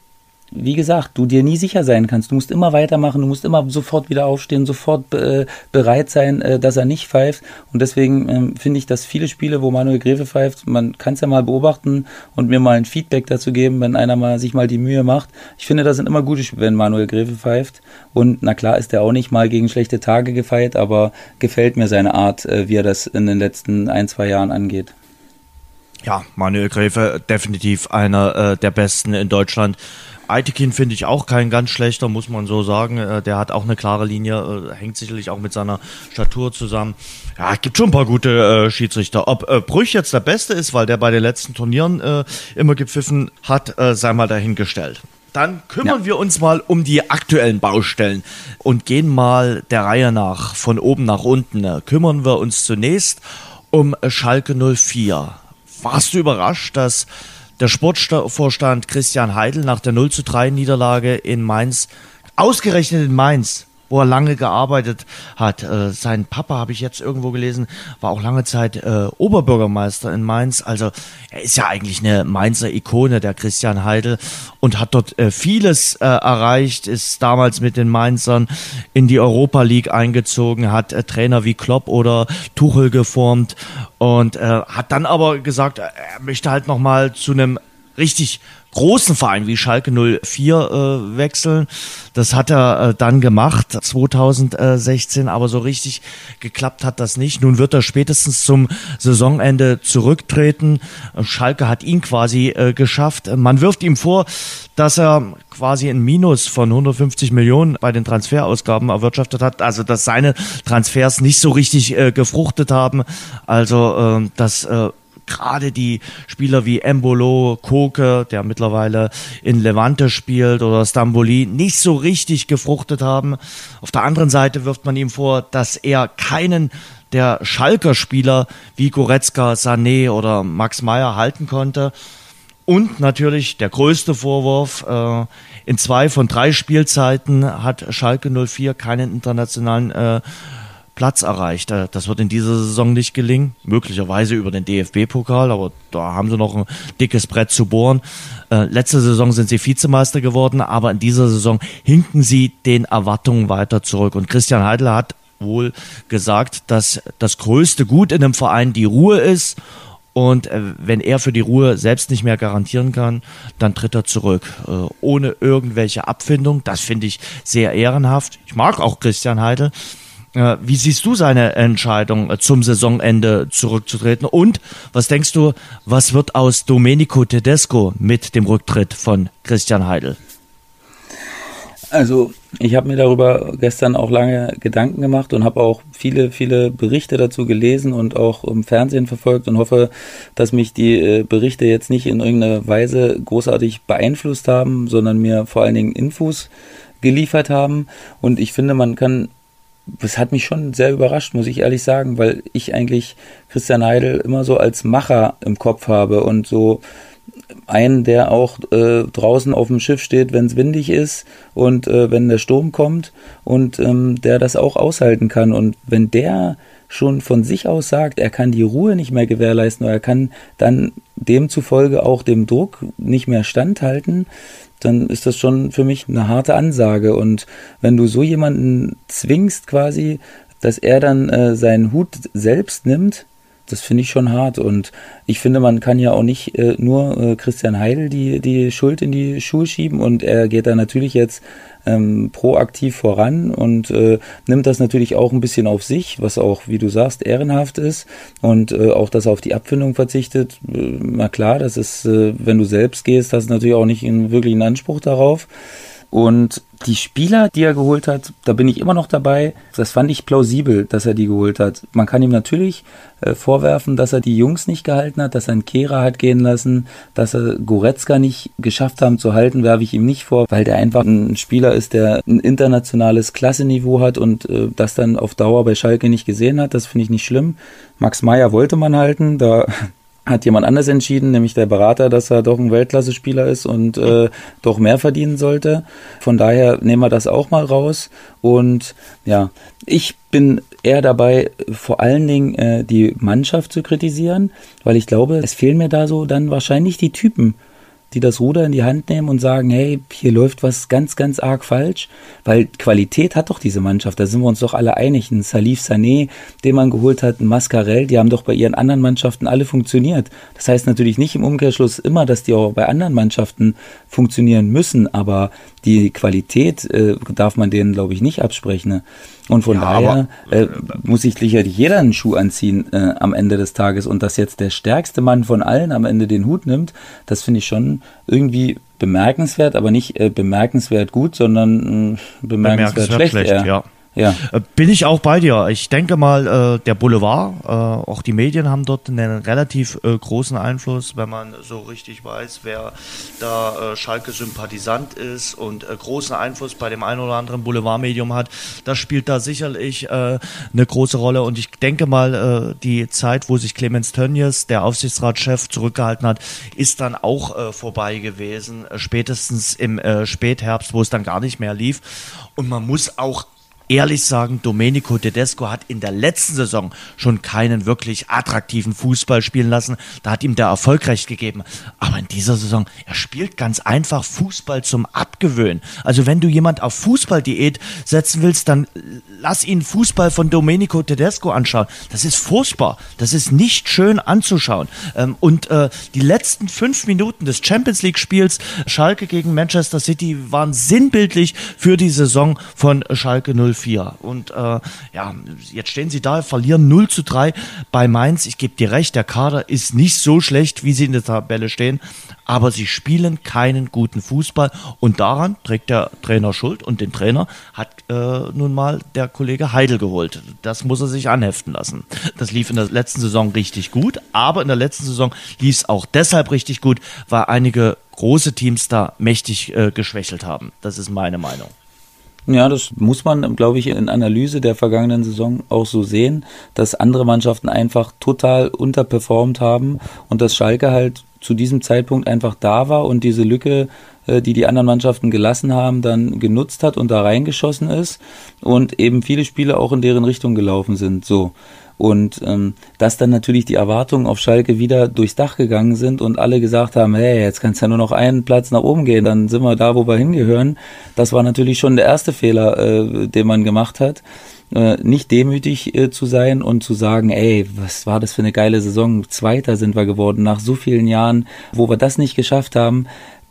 wie gesagt, du dir nie sicher sein kannst. Du musst immer weitermachen, du musst immer sofort wieder aufstehen, sofort äh, bereit sein, äh, dass er nicht pfeift. Und deswegen ähm, finde ich, dass viele Spiele, wo Manuel Gräfe pfeift, man kann es ja mal beobachten und mir mal ein Feedback dazu geben, wenn einer mal sich mal die Mühe macht. Ich finde, das sind immer gute Spiele, wenn Manuel Gräfe pfeift. Und na klar ist er auch nicht mal gegen schlechte Tage gefeit, aber gefällt mir seine Art, äh, wie er das in den letzten ein, zwei Jahren angeht. Ja, Manuel Gräfe definitiv einer äh, der besten in Deutschland. Aitekin finde ich auch kein ganz schlechter, muss man so sagen. Äh, der hat auch eine klare Linie, äh, hängt sicherlich auch mit seiner Statur zusammen. Ja, es gibt schon ein paar gute äh, Schiedsrichter. Ob äh, Brüch jetzt der Beste ist, weil der bei den letzten Turnieren äh, immer gepfiffen hat, äh, sei mal dahingestellt. Dann kümmern ja. wir uns mal um die aktuellen Baustellen und gehen mal der Reihe nach, von oben nach unten. Kümmern wir uns zunächst um Schalke 04. Warst du überrascht, dass der Sportvorstand Christian Heidel nach der 0 zu 3 Niederlage in Mainz, ausgerechnet in Mainz, wo er lange gearbeitet hat. Äh, sein Papa, habe ich jetzt irgendwo gelesen, war auch lange Zeit äh, Oberbürgermeister in Mainz. Also er ist ja eigentlich eine Mainzer Ikone, der Christian Heidel, und hat dort äh, vieles äh, erreicht, ist damals mit den Mainzern in die Europa League eingezogen, hat äh, Trainer wie Klopp oder Tuchel geformt und äh, hat dann aber gesagt, er möchte halt nochmal zu einem richtig großen Verein wie Schalke 04 äh, wechseln. Das hat er äh, dann gemacht 2016, aber so richtig geklappt hat das nicht. Nun wird er spätestens zum Saisonende zurücktreten. Schalke hat ihn quasi äh, geschafft. Man wirft ihm vor, dass er quasi ein Minus von 150 Millionen bei den Transferausgaben erwirtschaftet hat. Also dass seine Transfers nicht so richtig äh, gefruchtet haben. Also äh, dass äh, gerade die Spieler wie Embolo, Koke, der mittlerweile in Levante spielt, oder Stamboli nicht so richtig gefruchtet haben. Auf der anderen Seite wirft man ihm vor, dass er keinen der Schalker Spieler wie Goretzka, Sané oder Max Meyer halten konnte. Und natürlich der größte Vorwurf, äh, in zwei von drei Spielzeiten hat Schalke 04 keinen internationalen äh, Platz erreicht. Äh, das wird in dieser Saison nicht gelingen, möglicherweise über den DFB-Pokal, aber da haben sie noch ein dickes Brett zu bohren. Äh, letzte Saison sind sie Vizemeister geworden, aber in dieser Saison hinken sie den Erwartungen weiter zurück. Und Christian Heidel hat wohl gesagt, dass das größte Gut in einem Verein die Ruhe ist. Und äh, wenn er für die Ruhe selbst nicht mehr garantieren kann, dann tritt er zurück. ohne irgendwelche Abfindung. Das finde ich sehr ehrenhaft. Ich mag auch Christian Heidel. Äh, wie siehst du seine Entscheidung äh, zum Saisonende zurückzutreten? Und was denkst du, was wird aus Domenico Tedesco mit dem Rücktritt von Christian Heidel? Also ich habe mir darüber gestern auch lange Gedanken gemacht und habe auch viele, viele Berichte dazu gelesen und auch im Fernsehen verfolgt und hoffe, dass mich die äh, Berichte jetzt nicht in irgendeiner Weise großartig beeinflusst haben, sondern mir vor allen Dingen Infos geliefert haben. Und ich finde, man kann das hat mich schon sehr überrascht, muss ich ehrlich sagen, weil ich eigentlich Christian Heidel immer so als Macher im Kopf habe und so einen, der auch äh, draußen auf dem Schiff steht, wenn es windig ist und äh, wenn der Sturm kommt und ähm, der das auch aushalten kann. Und wenn der schon von sich aus sagt, er kann die Ruhe nicht mehr gewährleisten oder er kann dann demzufolge auch dem Druck nicht mehr standhalten, dann ist das schon für mich eine harte Ansage. Und wenn du so jemanden zwingst quasi, dass er dann äh, seinen Hut selbst nimmt, das finde ich schon hart. Und ich finde, man kann ja auch nicht äh, nur äh, Christian Heidel die, die Schuld in die Schuhe schieben. Und er geht da natürlich jetzt ähm, proaktiv voran und äh, nimmt das natürlich auch ein bisschen auf sich, was auch, wie du sagst, ehrenhaft ist. Und äh, auch, dass er auf die Abfindung verzichtet. Äh, na klar, das ist, äh, wenn du selbst gehst, hast du natürlich auch nicht einen wirklichen Anspruch darauf. Und die Spieler, die er geholt hat, da bin ich immer noch dabei. Das fand ich plausibel, dass er die geholt hat. Man kann ihm natürlich äh, vorwerfen, dass er die Jungs nicht gehalten hat, dass er einen Kehrer hat gehen lassen, dass er Goretzka nicht geschafft haben zu halten, werfe ich ihm nicht vor, weil der einfach ein Spieler ist, der ein internationales Klasseniveau hat und äh, das dann auf Dauer bei Schalke nicht gesehen hat. Das finde ich nicht schlimm. Max Meyer wollte man halten, da hat jemand anders entschieden, nämlich der Berater, dass er doch ein Weltklasse-Spieler ist und äh, doch mehr verdienen sollte. Von daher nehmen wir das auch mal raus. Und ja, ich bin eher dabei, vor allen Dingen äh, die Mannschaft zu kritisieren, weil ich glaube, es fehlen mir da so dann wahrscheinlich die Typen die das Ruder in die Hand nehmen und sagen, hey, hier läuft was ganz, ganz arg falsch, weil Qualität hat doch diese Mannschaft, da sind wir uns doch alle einig. Ein Salif Sané, den man geholt hat, ein Mascarell, die haben doch bei ihren anderen Mannschaften alle funktioniert. Das heißt natürlich nicht im Umkehrschluss immer, dass die auch bei anderen Mannschaften funktionieren müssen, aber die Qualität äh, darf man denen, glaube ich, nicht absprechen. Ne? Und von ja, daher aber, äh, muss sich sicherlich jeder einen Schuh anziehen äh, am Ende des Tages. Und dass jetzt der stärkste Mann von allen am Ende den Hut nimmt, das finde ich schon irgendwie bemerkenswert, aber nicht äh, bemerkenswert gut, sondern äh, bemerkenswert, bemerkenswert schlecht. schlecht ja. Ja. Äh, bin ich auch bei dir. Ich denke mal, äh, der Boulevard, äh, auch die Medien haben dort einen relativ großen Einfluss, wenn man so richtig weiß, wer da Schalke-Sympathisant ist und großen Einfluss bei dem einen oder anderen Boulevardmedium hat. Das spielt da sicherlich eine große Rolle. Und ich denke mal, die Zeit, wo sich Clemens Tönnies, der Aufsichtsratschef, zurückgehalten hat, ist dann auch vorbei gewesen. spätestens im Spätherbst, wo es dann gar nicht mehr lief. Und man muss auch ehrlich sagen, Domenico Tedesco hat in der letzten Saison schon keinen wirklich attraktiven Fußball spielen lassen. Da hat ihm der Erfolg recht gegeben. Aber in dieser Saison, er spielt ganz einfach Fußball zum Abgewöhnen. Also wenn du jemand auf Fußballdiät setzen willst, dann lass ihn Fußball von Domenico Tedesco anschauen. Das ist furchtbar. Das ist nicht schön anzuschauen. Ähm, und äh, die letzten fünf Minuten des Champions League Spiels Schalke gegen Manchester City waren sinnbildlich für die Saison von Schalke 04. 0-4. Und äh, ja, jetzt stehen sie da, verlieren 0 zu 3 bei Mainz. Ich gebe dir recht, der Kader ist nicht so schlecht, wie sie in der Tabelle stehen, aber sie spielen keinen guten Fußball und daran trägt der Trainer Schuld und den Trainer hat äh, nun mal der Kollege Heidel geholt. Das muss er sich anheften lassen. Das lief in der letzten Saison richtig gut, aber in der letzten Saison lief es auch deshalb richtig gut, weil einige große Teams da mächtig äh, geschwächelt haben. Das ist meine Meinung. Ja, das muss man, glaube ich, in Analyse der vergangenen Saison auch so sehen, dass andere Mannschaften einfach total unterperformt haben und dass Schalke halt zu diesem Zeitpunkt einfach da war und diese Lücke, äh, die die anderen Mannschaften gelassen haben, dann genutzt hat und da reingeschossen ist und eben viele Spiele auch in deren Richtung gelaufen sind. So. Und ähm, dass dann natürlich die Erwartungen auf Schalke wieder durchs Dach gegangen sind und alle gesagt haben, hey, jetzt kannst ja nur noch einen Platz nach oben gehen, dann sind wir da, wo wir hingehören. Das war natürlich schon der erste Fehler, äh, den man gemacht hat. Äh, nicht demütig äh, zu sein und zu sagen, ey, was war das für eine geile Saison? Zweiter sind wir geworden nach so vielen Jahren, wo wir das nicht geschafft haben.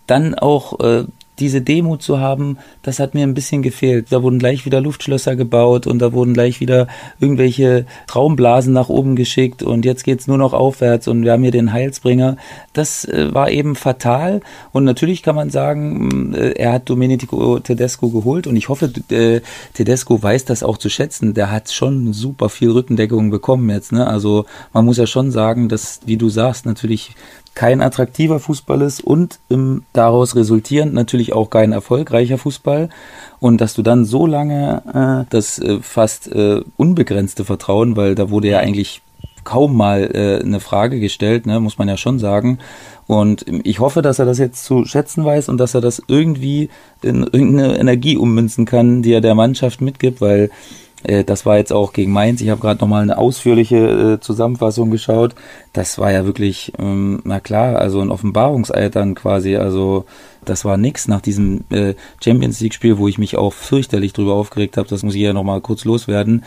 Dann auch äh, diese Demut zu haben, das hat mir ein bisschen gefehlt. Da wurden gleich wieder Luftschlösser gebaut und da wurden gleich wieder irgendwelche Traumblasen nach oben geschickt und jetzt geht's nur noch aufwärts und wir haben hier den Heilsbringer. Das äh, war eben fatal und natürlich kann man sagen, äh, er hat Domenico Tedesco geholt und ich hoffe, äh, Tedesco weiß das auch zu schätzen. Der hat schon super viel Rückendeckung bekommen jetzt. Ne? Also man muss ja schon sagen, dass, wie du sagst, natürlich kein attraktiver Fußball ist und im, daraus resultierend natürlich auch kein erfolgreicher Fußball. Und dass du dann so lange äh, das äh, fast äh, unbegrenzte Vertrauen, weil da wurde ja eigentlich kaum mal äh, eine Frage gestellt, ne, muss man ja schon sagen. Und ich hoffe, dass er das jetzt zu schätzen weiß und dass er das irgendwie in irgendeine Energie ummünzen kann, die er der Mannschaft mitgibt, weil das war jetzt auch gegen Mainz. Ich habe gerade nochmal eine ausführliche äh, Zusammenfassung geschaut. Das war ja wirklich, ähm, na klar, also ein Offenbarungseid dann quasi. Also das war nix nach diesem äh, Champions League-Spiel, wo ich mich auch fürchterlich drüber aufgeregt habe. Das muss ich ja nochmal kurz loswerden.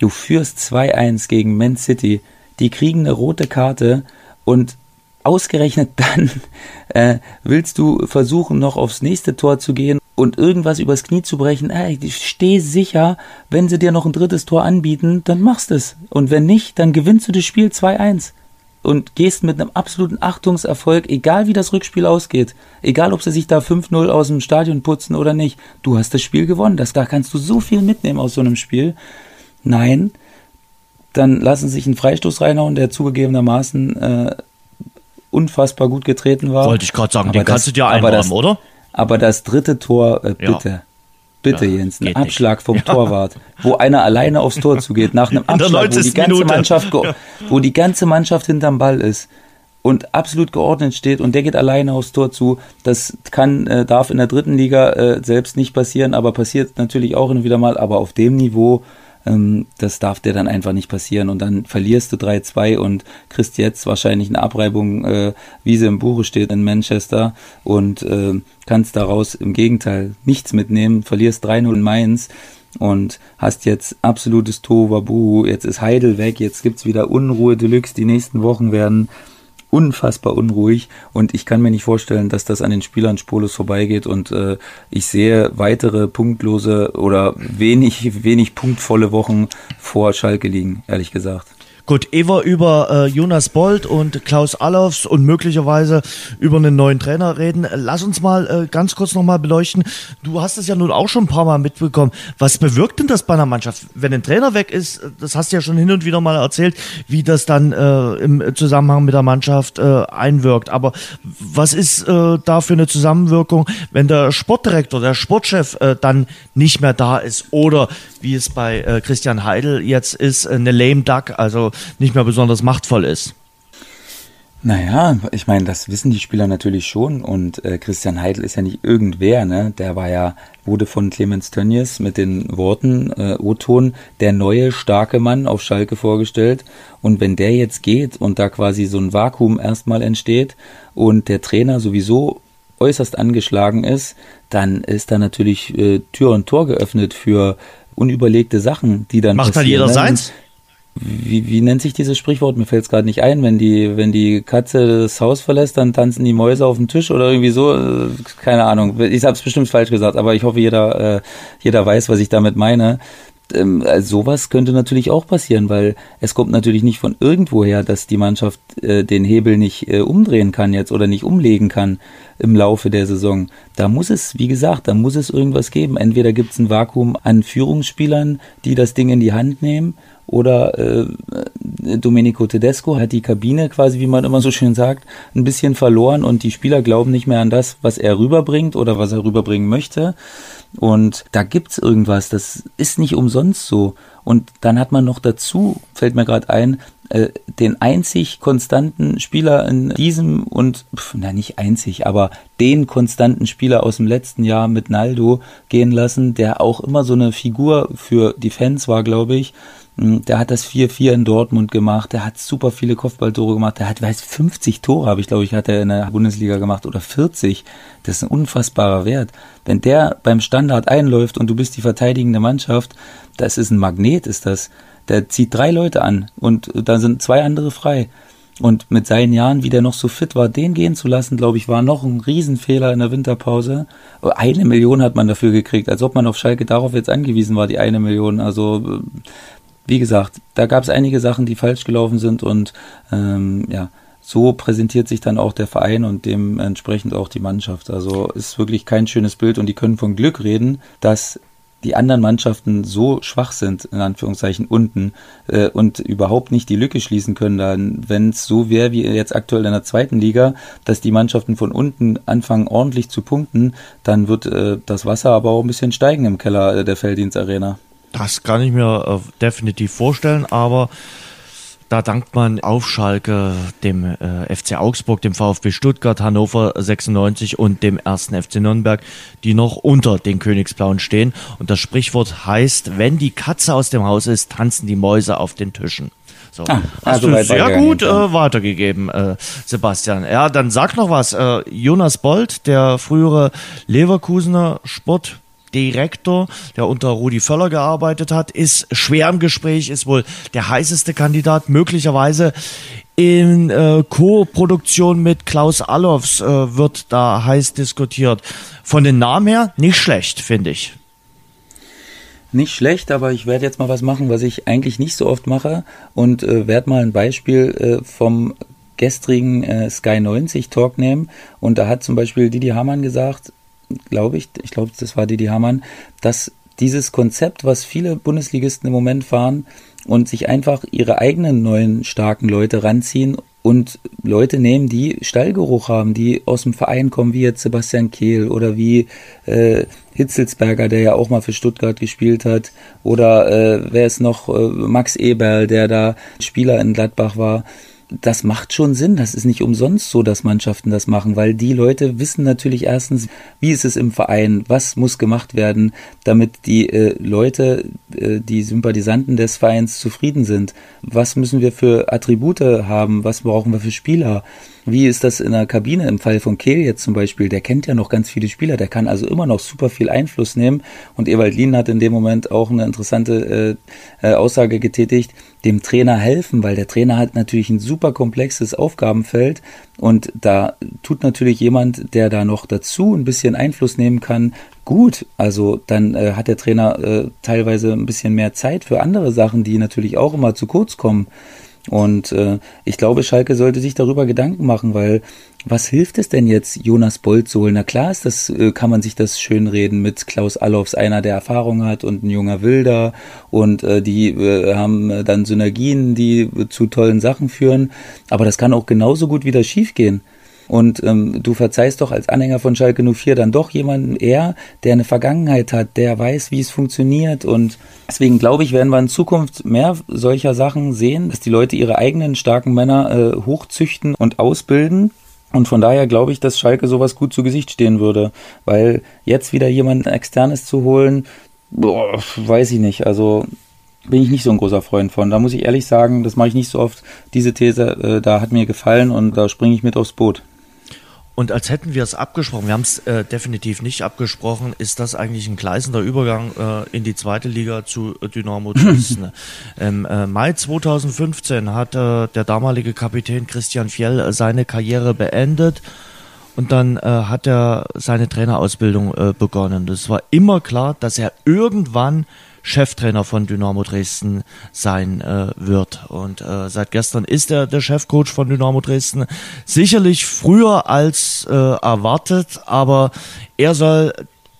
Du führst 2-1 gegen Man City. Die kriegen eine rote Karte und ausgerechnet (laughs) dann äh, willst du versuchen, noch aufs nächste Tor zu gehen und irgendwas übers Knie zu brechen, ey, steh sicher, wenn sie dir noch ein drittes Tor anbieten, dann machst es. Und wenn nicht, dann gewinnst du das Spiel 2-1 und gehst mit einem absoluten Achtungserfolg, egal wie das Rückspiel ausgeht, egal ob sie sich da 5-0 aus dem Stadion putzen oder nicht, du hast das Spiel gewonnen. Das, da kannst du so viel mitnehmen aus so einem Spiel. Nein, dann lassen sie sich einen Freistoß reinhauen, der zugegebenermaßen äh, unfassbar gut getreten war. Wollte ich gerade sagen, aber den kannst du dir einräumen, oder? Aber das dritte Tor, äh, bitte. Ja. Bitte, ja, Jens, ein Abschlag nicht. vom ja. Torwart, wo einer alleine aufs Tor zugeht, nach einem (laughs) Abschlag, wo die ganze Minute. Mannschaft, wo die ganze Mannschaft hinterm Ball ist und absolut geordnet steht und der geht alleine aufs Tor zu. Das kann, äh, darf in der dritten Liga äh, selbst nicht passieren, aber passiert natürlich auch immer wieder mal. Aber auf dem Niveau Ähm, das darf dir dann einfach nicht passieren. Und dann verlierst du 3-2 und kriegst jetzt wahrscheinlich eine Abreibung, äh, wie sie im Buche steht in Manchester und äh, kannst daraus im Gegenteil nichts mitnehmen, verlierst 3-0 in Mainz und hast jetzt absolutes Tohuwabohu, jetzt ist Heidel weg, jetzt gibt's wieder Unruhe Deluxe, die nächsten Wochen werden unfassbar unruhig und ich kann mir nicht vorstellen, dass das an den Spielern spurlos vorbeigeht und äh, ich sehe weitere punktlose oder wenig, wenig punktvolle Wochen vor Schalke liegen, ehrlich gesagt. Gut, Eva über äh, Jonas Bold und Klaus Allofs und möglicherweise über einen neuen Trainer reden. Lass uns mal äh, ganz kurz nochmal beleuchten. Du hast es ja nun auch schon ein paar Mal mitbekommen. Was bewirkt denn das bei einer Mannschaft? Wenn ein Trainer weg ist, das hast du ja schon hin und wieder mal erzählt, wie das dann äh, im Zusammenhang mit der Mannschaft äh, einwirkt. Aber was ist äh, da für eine Zusammenwirkung, wenn der Sportdirektor, der Sportchef äh, dann nicht mehr da ist oder wie es bei äh, Christian Heidel jetzt ist, eine lame duck, also nicht mehr besonders machtvoll ist. Naja, ich meine, das wissen die Spieler natürlich schon und äh, Christian Heidel ist ja nicht irgendwer, ne? Der war ja, wurde von Clemens Tönnies mit den Worten äh, O-Ton der neue starke Mann auf Schalke vorgestellt und wenn der jetzt geht und da quasi so ein Vakuum erstmal entsteht und der Trainer sowieso äußerst angeschlagen ist, dann ist da natürlich äh, Tür und Tor geöffnet für unüberlegte Sachen, die dann Macht halt passieren. jeder ne? seins? Wie, wie nennt sich dieses Sprichwort? Mir fällt es gerade nicht ein. Wenn die, wenn die Katze das Haus verlässt, dann tanzen die Mäuse auf dem Tisch oder irgendwie so. Äh, Keine Ahnung. Ich habe es bestimmt falsch gesagt, aber ich hoffe, jeder, äh, jeder weiß, was ich damit meine. Ähm, also sowas könnte natürlich auch passieren, weil es kommt natürlich nicht von irgendwoher, dass die Mannschaft äh, den Hebel nicht äh, umdrehen kann jetzt oder nicht umlegen kann im Laufe der Saison. Da muss es, wie gesagt, da muss es irgendwas geben. Entweder gibt es ein Vakuum an Führungsspielern, die das Ding in die Hand nehmen, oder äh, Domenico Tedesco hat die Kabine quasi, wie man immer so schön sagt, ein bisschen verloren und die Spieler glauben nicht mehr an das, was er rüberbringt oder was er rüberbringen möchte. Und da gibt's irgendwas, das ist nicht umsonst so. Und dann hat man noch dazu, fällt mir gerade ein, äh, den einzig konstanten Spieler in diesem und, pf, na nicht einzig, aber den konstanten Spieler aus dem letzten Jahr mit Naldo gehen lassen, der auch immer so eine Figur für die Fans war, glaube ich. Hm, Der hat das 4-4 in Dortmund gemacht, der hat super viele Kopfballtore gemacht, der hat, weiß, 50 Tore, habe ich glaube ich, hat er in der Bundesliga gemacht oder 40. Das ist ein unfassbarer Wert. Wenn der beim Standard einläuft und du bist die verteidigende Mannschaft, das ist ein Magnet, ist das. Der zieht drei Leute an und da sind zwei andere frei. Und mit seinen Jahren, wie der noch so fit war, den gehen zu lassen, glaube ich, war noch ein Riesenfehler in der Winterpause. Eine Million hat man dafür gekriegt, als ob man auf Schalke darauf jetzt angewiesen war, die eine Million. Also, wie gesagt, da gab es einige Sachen, die falsch gelaufen sind und ähm, ja, so präsentiert sich dann auch der Verein und dementsprechend auch die Mannschaft. Also ist wirklich kein schönes Bild und die können von Glück reden, dass die anderen Mannschaften so schwach sind, in Anführungszeichen unten, äh, und überhaupt nicht die Lücke schließen können, dann, wenn es so wäre wie jetzt aktuell in der zweiten Liga, dass die Mannschaften von unten anfangen ordentlich zu punkten, dann wird äh, das Wasser aber auch ein bisschen steigen im Keller äh, der Felddienstarena. Das kann ich mir äh, definitiv vorstellen, aber da dankt man auf Schalke dem äh, FC Augsburg, dem VfB Stuttgart, Hannover 96 und dem ersten FC Nürnberg, die noch unter den Königsblauen stehen. Und das Sprichwort heißt, wenn die Katze aus dem Haus ist, tanzen die Mäuse auf den Tischen. So, Ah, hast also du weit sehr gut äh, weitergegeben, äh, Sebastian. Ja, dann sag noch was. Äh, Jonas Bold, der frühere Leverkusener Sport Direktor, der unter Rudi Völler gearbeitet hat, ist schwer im Gespräch, ist wohl der heißeste Kandidat, möglicherweise in äh, Co-Produktion mit Klaus Allofs äh, wird da heiß diskutiert. Von den Namen her nicht schlecht, finde ich. Nicht schlecht, aber ich werde jetzt mal was machen, was ich eigentlich nicht so oft mache und äh, werde mal ein Beispiel äh, vom gestrigen äh, Sky 90 Talk nehmen. Und da hat zum Beispiel Didi Hamann gesagt, glaube ich, ich glaube, das war Didi Hamann, dass dieses Konzept, was viele Bundesligisten im Moment fahren und sich einfach ihre eigenen neuen starken Leute ranziehen und Leute nehmen, die Stallgeruch haben, die aus dem Verein kommen, wie jetzt Sebastian Kehl oder wie äh, Hitzelsberger, der ja auch mal für Stuttgart gespielt hat, oder äh, wer ist noch, äh, Max Eberl, der da Spieler in Gladbach war das macht schon Sinn. Das ist nicht umsonst so, dass Mannschaften das machen, weil die Leute wissen natürlich erstens, wie ist es im Verein, was muss gemacht werden, damit die äh, Leute, äh, die Sympathisanten des Vereins zufrieden sind. Was müssen wir für Attribute haben? Was brauchen wir für Spieler? Wie ist das in der Kabine im Fall von Kehl jetzt zum Beispiel? Der kennt ja noch ganz viele Spieler, der kann also immer noch super viel Einfluss nehmen. Und Ewald Lien hat in dem Moment auch eine interessante äh, äh, Aussage getätigt, dem Trainer helfen, weil der Trainer hat natürlich ein super komplexes Aufgabenfeld und da tut natürlich jemand, der da noch dazu ein bisschen Einfluss nehmen kann, gut. Also dann äh, hat der Trainer äh, teilweise ein bisschen mehr Zeit für andere Sachen, die natürlich auch immer zu kurz kommen. Und äh, ich glaube, Schalke sollte sich darüber Gedanken machen, weil was hilft es denn jetzt, Jonas Bolt zu holen? Na klar ist das, äh, kann man sich das schön reden mit Klaus Allofs, einer, der Erfahrung hat und ein junger Wilder und äh, die äh, haben dann Synergien, die zu tollen Sachen führen. Aber das kann auch genauso gut wieder schiefgehen. Und ähm, du verzeihst doch als Anhänger von Schalke 04 dann doch jemanden eher, der eine Vergangenheit hat, der weiß, wie es funktioniert. Und deswegen glaube ich, werden wir in Zukunft mehr solcher Sachen sehen, dass die Leute ihre eigenen starken Männer äh, hochzüchten und ausbilden. Und von daher glaube ich, dass Schalke sowas gut zu Gesicht stehen würde. Weil jetzt wieder jemanden externes zu holen, boah, weiß ich nicht. Also bin ich nicht so ein großer Freund von. Da muss ich ehrlich sagen, das mache ich nicht so oft. Diese These, äh, da hat mir gefallen und da springe ich mit aufs Boot. Und als hätten wir es abgesprochen, wir haben es äh, definitiv nicht abgesprochen, ist das eigentlich ein gleißender Übergang äh, in die zweite Liga zu Dynamo (laughs) Dresden. Im äh, Mai 2015 hat äh, der damalige Kapitän Christian Fjell äh, seine Karriere beendet und dann äh, hat er seine Trainerausbildung äh, begonnen. Es war immer klar, dass er irgendwann Cheftrainer von Dynamo Dresden sein äh, wird. Und äh, seit gestern ist er der Chefcoach von Dynamo Dresden. Sicherlich früher als äh, erwartet, aber er soll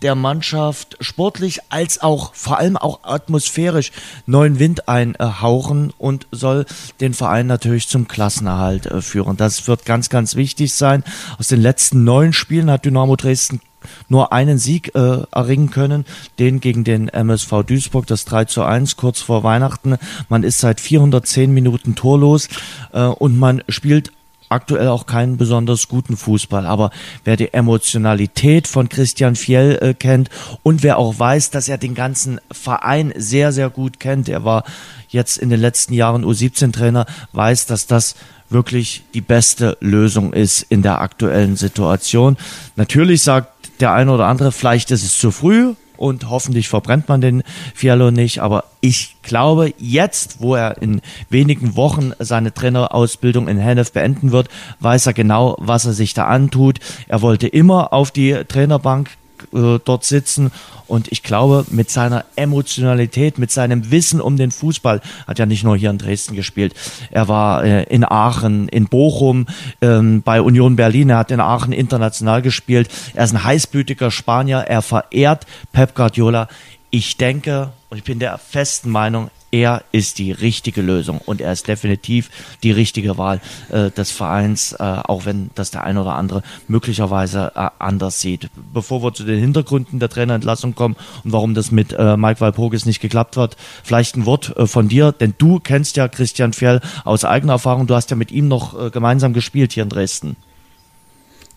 der Mannschaft sportlich als auch vor allem auch atmosphärisch neuen Wind einhauchen und soll den Verein natürlich zum Klassenerhalt äh, führen. Das wird ganz, ganz wichtig sein. Aus den letzten neun Spielen hat Dynamo Dresden nur einen Sieg äh, erringen können, den gegen den MSV Duisburg, das 3 zu 1 kurz vor Weihnachten. Man ist seit 410 Minuten torlos äh, und man spielt aktuell auch keinen besonders guten Fußball. Aber wer die Emotionalität von Christian Fjell äh, kennt und wer auch weiß, dass er den ganzen Verein sehr, sehr gut kennt, er war jetzt in den letzten Jahren U17-Trainer, weiß, dass das wirklich die beste Lösung ist in der aktuellen Situation. Natürlich sagt der eine oder andere, vielleicht ist es zu früh und hoffentlich verbrennt man den Fialo nicht. Aber ich glaube, jetzt, wo er in wenigen Wochen seine Trainerausbildung in Hennef beenden wird, weiß er genau, was er sich da antut. Er wollte immer auf die Trainerbank äh, dort sitzen. Und ich glaube, mit seiner Emotionalität, mit seinem Wissen um den Fußball, hat ja nicht nur hier in Dresden gespielt. Er war äh, in Aachen, in Bochum, ähm, bei Union Berlin. Er hat in Aachen international gespielt. Er ist ein heißblütiger Spanier. Er verehrt Pep Guardiola. Ich denke und ich bin der festen Meinung, er ist die richtige Lösung und er ist definitiv die richtige Wahl äh, des Vereins, äh, auch wenn das der eine oder andere möglicherweise äh, anders sieht. Bevor wir zu den Hintergründen der Trainerentlassung kommen und warum das mit äh, Mike Walpurgis nicht geklappt hat, vielleicht ein Wort äh, von dir, denn du kennst ja Christian Fjell aus eigener Erfahrung, du hast ja mit ihm noch äh, gemeinsam gespielt hier in Dresden.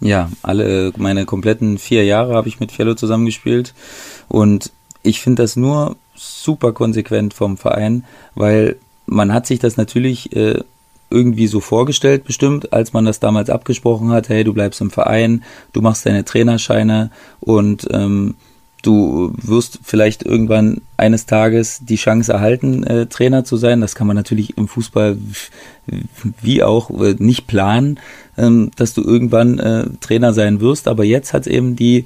Ja, alle meine kompletten vier Jahre habe ich mit Fiello zusammengespielt und ich finde das nur super konsequent vom Verein, weil man hat sich das natürlich äh, irgendwie so vorgestellt, bestimmt, als man das damals abgesprochen hat, hey, du bleibst im Verein, du machst deine Trainerscheine und ähm, du wirst vielleicht irgendwann eines Tages die Chance erhalten, äh, Trainer zu sein. Das kann man natürlich im Fußball wie auch äh, nicht planen, ähm, dass du irgendwann äh, Trainer sein wirst. Aber jetzt hat eben die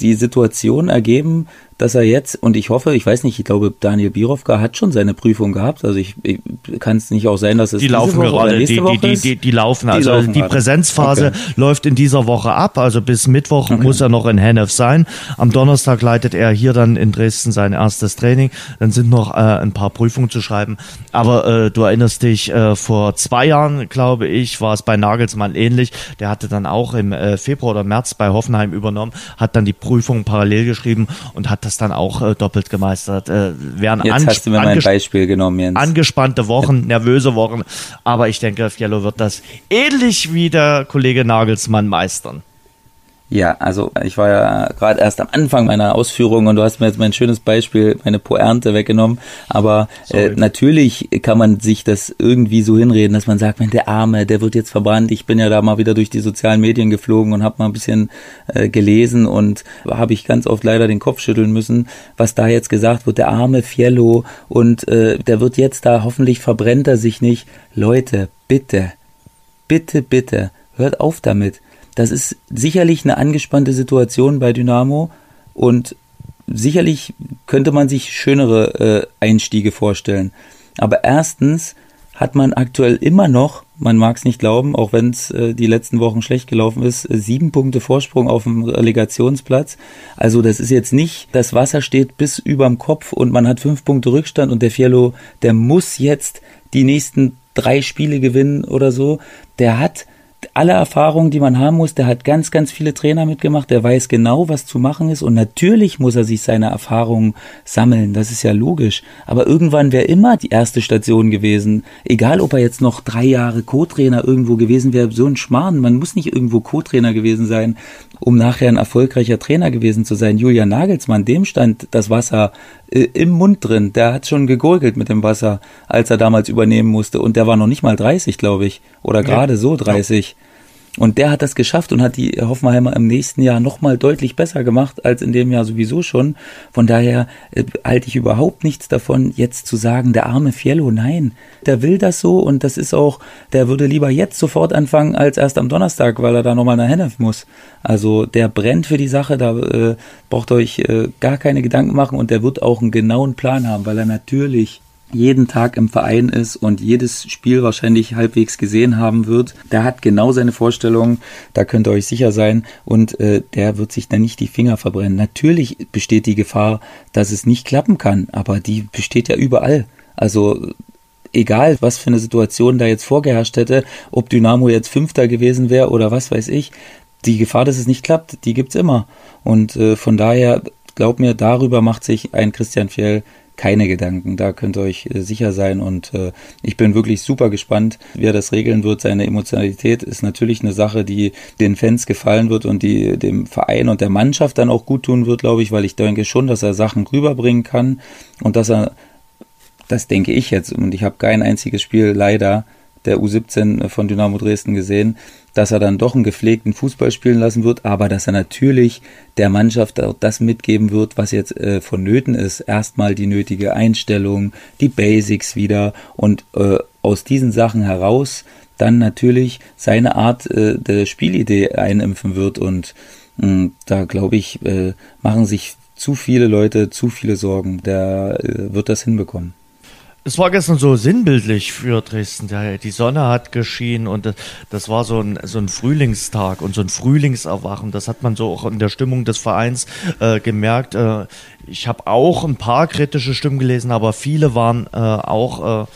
die Situation ergeben, dass er jetzt, und ich hoffe, ich weiß nicht, ich glaube, Daniel Birovka hat schon seine Prüfung gehabt. Also ich, ich kann es nicht auch sein, dass es die laufen gerade, die, die, die, die, die laufen. Also die, laufen die Präsenzphase okay. läuft in dieser Woche ab. Also bis Mittwoch okay. muss er noch in Hennef sein. Am Donnerstag leitet er hier dann in Dresden sein erstes Training. Dann sind noch äh, ein paar Prüfungen zu schreiben. Aber äh, du erinnerst dich, äh, vor zwei Jahren, glaube ich, war es bei Nagelsmann ähnlich. Der hatte dann auch im äh, Februar oder März bei Hoffenheim übernommen, hat dann die Prüfung parallel geschrieben und hat das dann auch äh, doppelt gemeistert. Äh, wären Jetzt hast du mir mein Beispiel genommen, Jens. Angespannte Wochen, nervöse Wochen. Aber ich denke, Fiello wird das ähnlich wie der Kollege Nagelsmann meistern. Ja, also ich war ja gerade erst am Anfang meiner Ausführung und du hast mir jetzt mein schönes Beispiel, meine Poernte weggenommen. Aber äh, natürlich kann man sich das irgendwie so hinreden, dass man sagt, wenn der Arme, der wird jetzt verbrannt. Ich bin ja da mal wieder durch die sozialen Medien geflogen und habe mal ein bisschen äh, gelesen und habe ich ganz oft leider den Kopf schütteln müssen, was da jetzt gesagt wird, der arme Fiello und äh, der wird jetzt da, hoffentlich verbrennt er sich nicht. Leute, bitte, bitte, bitte, hört auf damit das ist sicherlich eine angespannte Situation bei Dynamo und sicherlich könnte man sich schönere äh, Einstiege vorstellen. Aber erstens hat man aktuell immer noch, man mag es nicht glauben, auch wenn es äh, die letzten Wochen schlecht gelaufen ist, äh, sieben Punkte Vorsprung auf dem Relegationsplatz. Also das ist jetzt nicht, das Wasser steht bis überm Kopf und man hat fünf Punkte Rückstand und der Fiello, der muss jetzt die nächsten drei Spiele gewinnen oder so. Der hat alle Erfahrungen, die man haben muss. Der hat ganz, ganz viele Trainer mitgemacht. Der weiß genau, was zu machen ist. Und natürlich muss er sich seine Erfahrungen sammeln. Das ist ja logisch. Aber irgendwann wäre immer die erste Station gewesen. Egal, ob er jetzt noch drei Jahre Co-Trainer irgendwo gewesen wäre. So ein Schmarrn. Man muss nicht irgendwo Co-Trainer gewesen sein, um nachher ein erfolgreicher Trainer gewesen zu sein. Julian Nagelsmann, dem stand das Wasser äh, im Mund drin. Der hat schon gegurgelt mit dem Wasser, als er damals übernehmen musste. Und der war noch nicht mal 30, glaube ich. Oder gerade ja. so 30. Und der hat das geschafft und hat die Hoffenheimer im nächsten Jahr nochmal deutlich besser gemacht als in dem Jahr sowieso schon. Von daher äh, halte ich überhaupt nichts davon, jetzt zu sagen, der arme Fiello, nein, der will das so und das ist auch, der würde lieber jetzt sofort anfangen als erst am Donnerstag, weil er da nochmal nach Hennef muss. Also der brennt für die Sache, da äh, braucht euch äh, gar keine Gedanken machen und der wird auch einen genauen Plan haben, weil er natürlich jeden Tag im Verein ist und jedes Spiel wahrscheinlich halbwegs gesehen haben wird, der hat genau seine Vorstellungen, da könnt ihr euch sicher sein und äh, der wird sich dann nicht die Finger verbrennen. Natürlich besteht die Gefahr, dass es nicht klappen kann, aber die besteht ja überall. Also egal, was für eine Situation da jetzt vorgeherrscht hätte, ob Dynamo jetzt Fünfter gewesen wäre oder was weiß ich, die Gefahr, dass es nicht klappt, die gibt's immer. Und äh, von daher, glaub mir, darüber macht sich ein Christian Fjell keine Gedanken. Da könnt ihr euch äh, sicher sein und äh, ich bin wirklich super gespannt, wie er das regeln wird. Seine Emotionalität ist natürlich eine Sache, die den Fans gefallen wird und die dem Verein und der Mannschaft dann auch gut tun wird, glaube ich, weil ich denke schon, dass er Sachen rüberbringen kann und dass er, das denke ich jetzt, und ich habe kein einziges Spiel leider der U17 von Dynamo Dresden gesehen, dass er dann doch einen gepflegten Fußball spielen lassen wird, aber dass er natürlich der Mannschaft auch das mitgeben wird, was jetzt äh, vonnöten ist. Erstmal die nötige Einstellung, die Basics wieder und äh, aus diesen Sachen heraus dann natürlich seine Art äh, der Spielidee einimpfen wird und mh, hm, da glaube ich, äh, machen sich zu viele Leute zu viele Sorgen. Der äh, wird das hinbekommen. Es war gestern so sinnbildlich für Dresden. Die Sonne hat geschienen und das war so ein, so ein Frühlingstag und so ein Frühlingserwachen. Das hat man so auch in der Stimmung des Vereins äh, gemerkt. Äh, ich habe auch ein paar kritische Stimmen gelesen, aber viele waren äh, auch äh,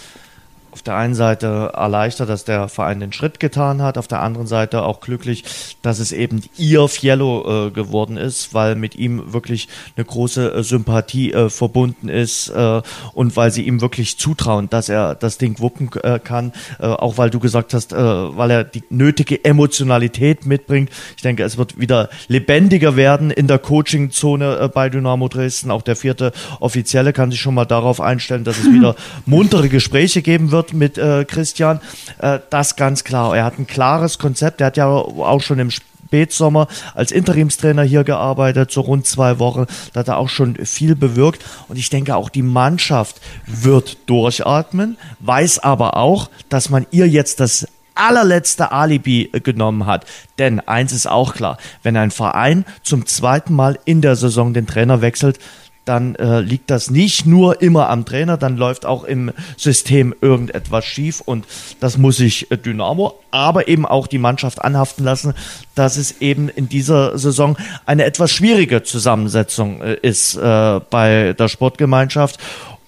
auf der einen Seite erleichtert, dass der Verein den Schritt getan hat, auf der anderen Seite auch glücklich, dass es eben ihr Fiello äh, geworden ist, weil mit ihm wirklich eine große äh, Sympathie äh, verbunden ist äh, und weil sie ihm wirklich zutrauen, dass er das Ding wuppen äh, kann, äh, auch weil du gesagt hast, weil er die nötige Emotionalität mitbringt. Ich denke, es wird wieder lebendiger werden in der Coaching-Zone bei Dynamo Dresden. Auch der vierte Offizielle kann sich schon mal darauf einstellen, dass es wieder (laughs) muntere Gespräche geben wird wird mit äh, Christian. Äh, das ganz klar. Er hat ein klares Konzept. Er hat ja auch schon im Spätsommer als Interimstrainer hier gearbeitet, so rund zwei Wochen. Da hat er auch schon viel bewirkt. Und ich denke, auch die Mannschaft wird durchatmen, weiß aber auch, dass man ihr jetzt das allerletzte Alibi äh, genommen hat. Denn eins ist auch klar, wenn ein Verein zum zweiten Mal in der Saison den Trainer wechselt, dann äh, liegt das nicht nur immer am Trainer, dann läuft auch im System irgendetwas schief und das muss sich äh, Dynamo, aber eben auch die Mannschaft anhaften lassen, dass es eben in dieser Saison eine etwas schwierige Zusammensetzung äh, ist äh, bei der Sportgemeinschaft.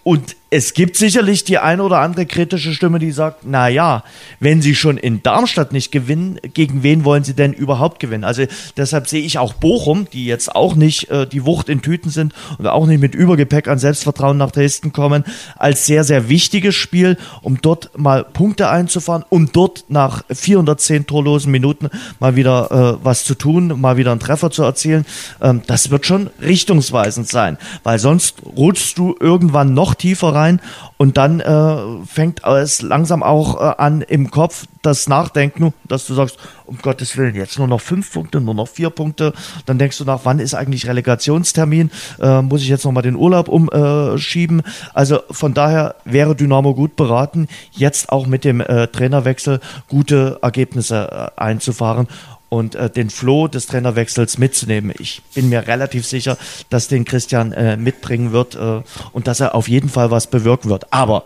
Und es gibt sicherlich die eine oder andere kritische Stimme, die sagt, na ja, wenn sie schon in Darmstadt nicht gewinnen, gegen wen wollen sie denn überhaupt gewinnen? Also deshalb sehe ich auch Bochum, die jetzt auch nicht äh, die Wucht in Tüten sind und auch nicht mit Übergepäck an Selbstvertrauen nach Dresden kommen, als sehr, sehr wichtiges Spiel, um dort mal Punkte einzufahren, um dort nach 410 torlosen Minuten mal wieder äh, was zu tun, mal wieder einen Treffer zu erzielen. Ähm, das wird schon richtungsweisend sein, weil sonst rutschst du irgendwann noch tiefer rein rein und dann äh, fängt es langsam auch äh, an im Kopf das Nachdenken, dass du sagst, um Gottes Willen, jetzt nur noch fünf Punkte, nur noch vier Punkte. Dann denkst du nach, wann ist eigentlich Relegationstermin? Äh, muss ich jetzt nochmal den Urlaub umschieben? also von daher wäre Dynamo gut beraten, jetzt auch mit dem äh, Trainerwechsel gute Ergebnisse äh, einzufahren und äh, den Floh des Trainerwechsels mitzunehmen. Ich bin mir relativ sicher, dass den Christian äh, mitbringen wird äh, und dass er auf jeden Fall was bewirken wird. Aber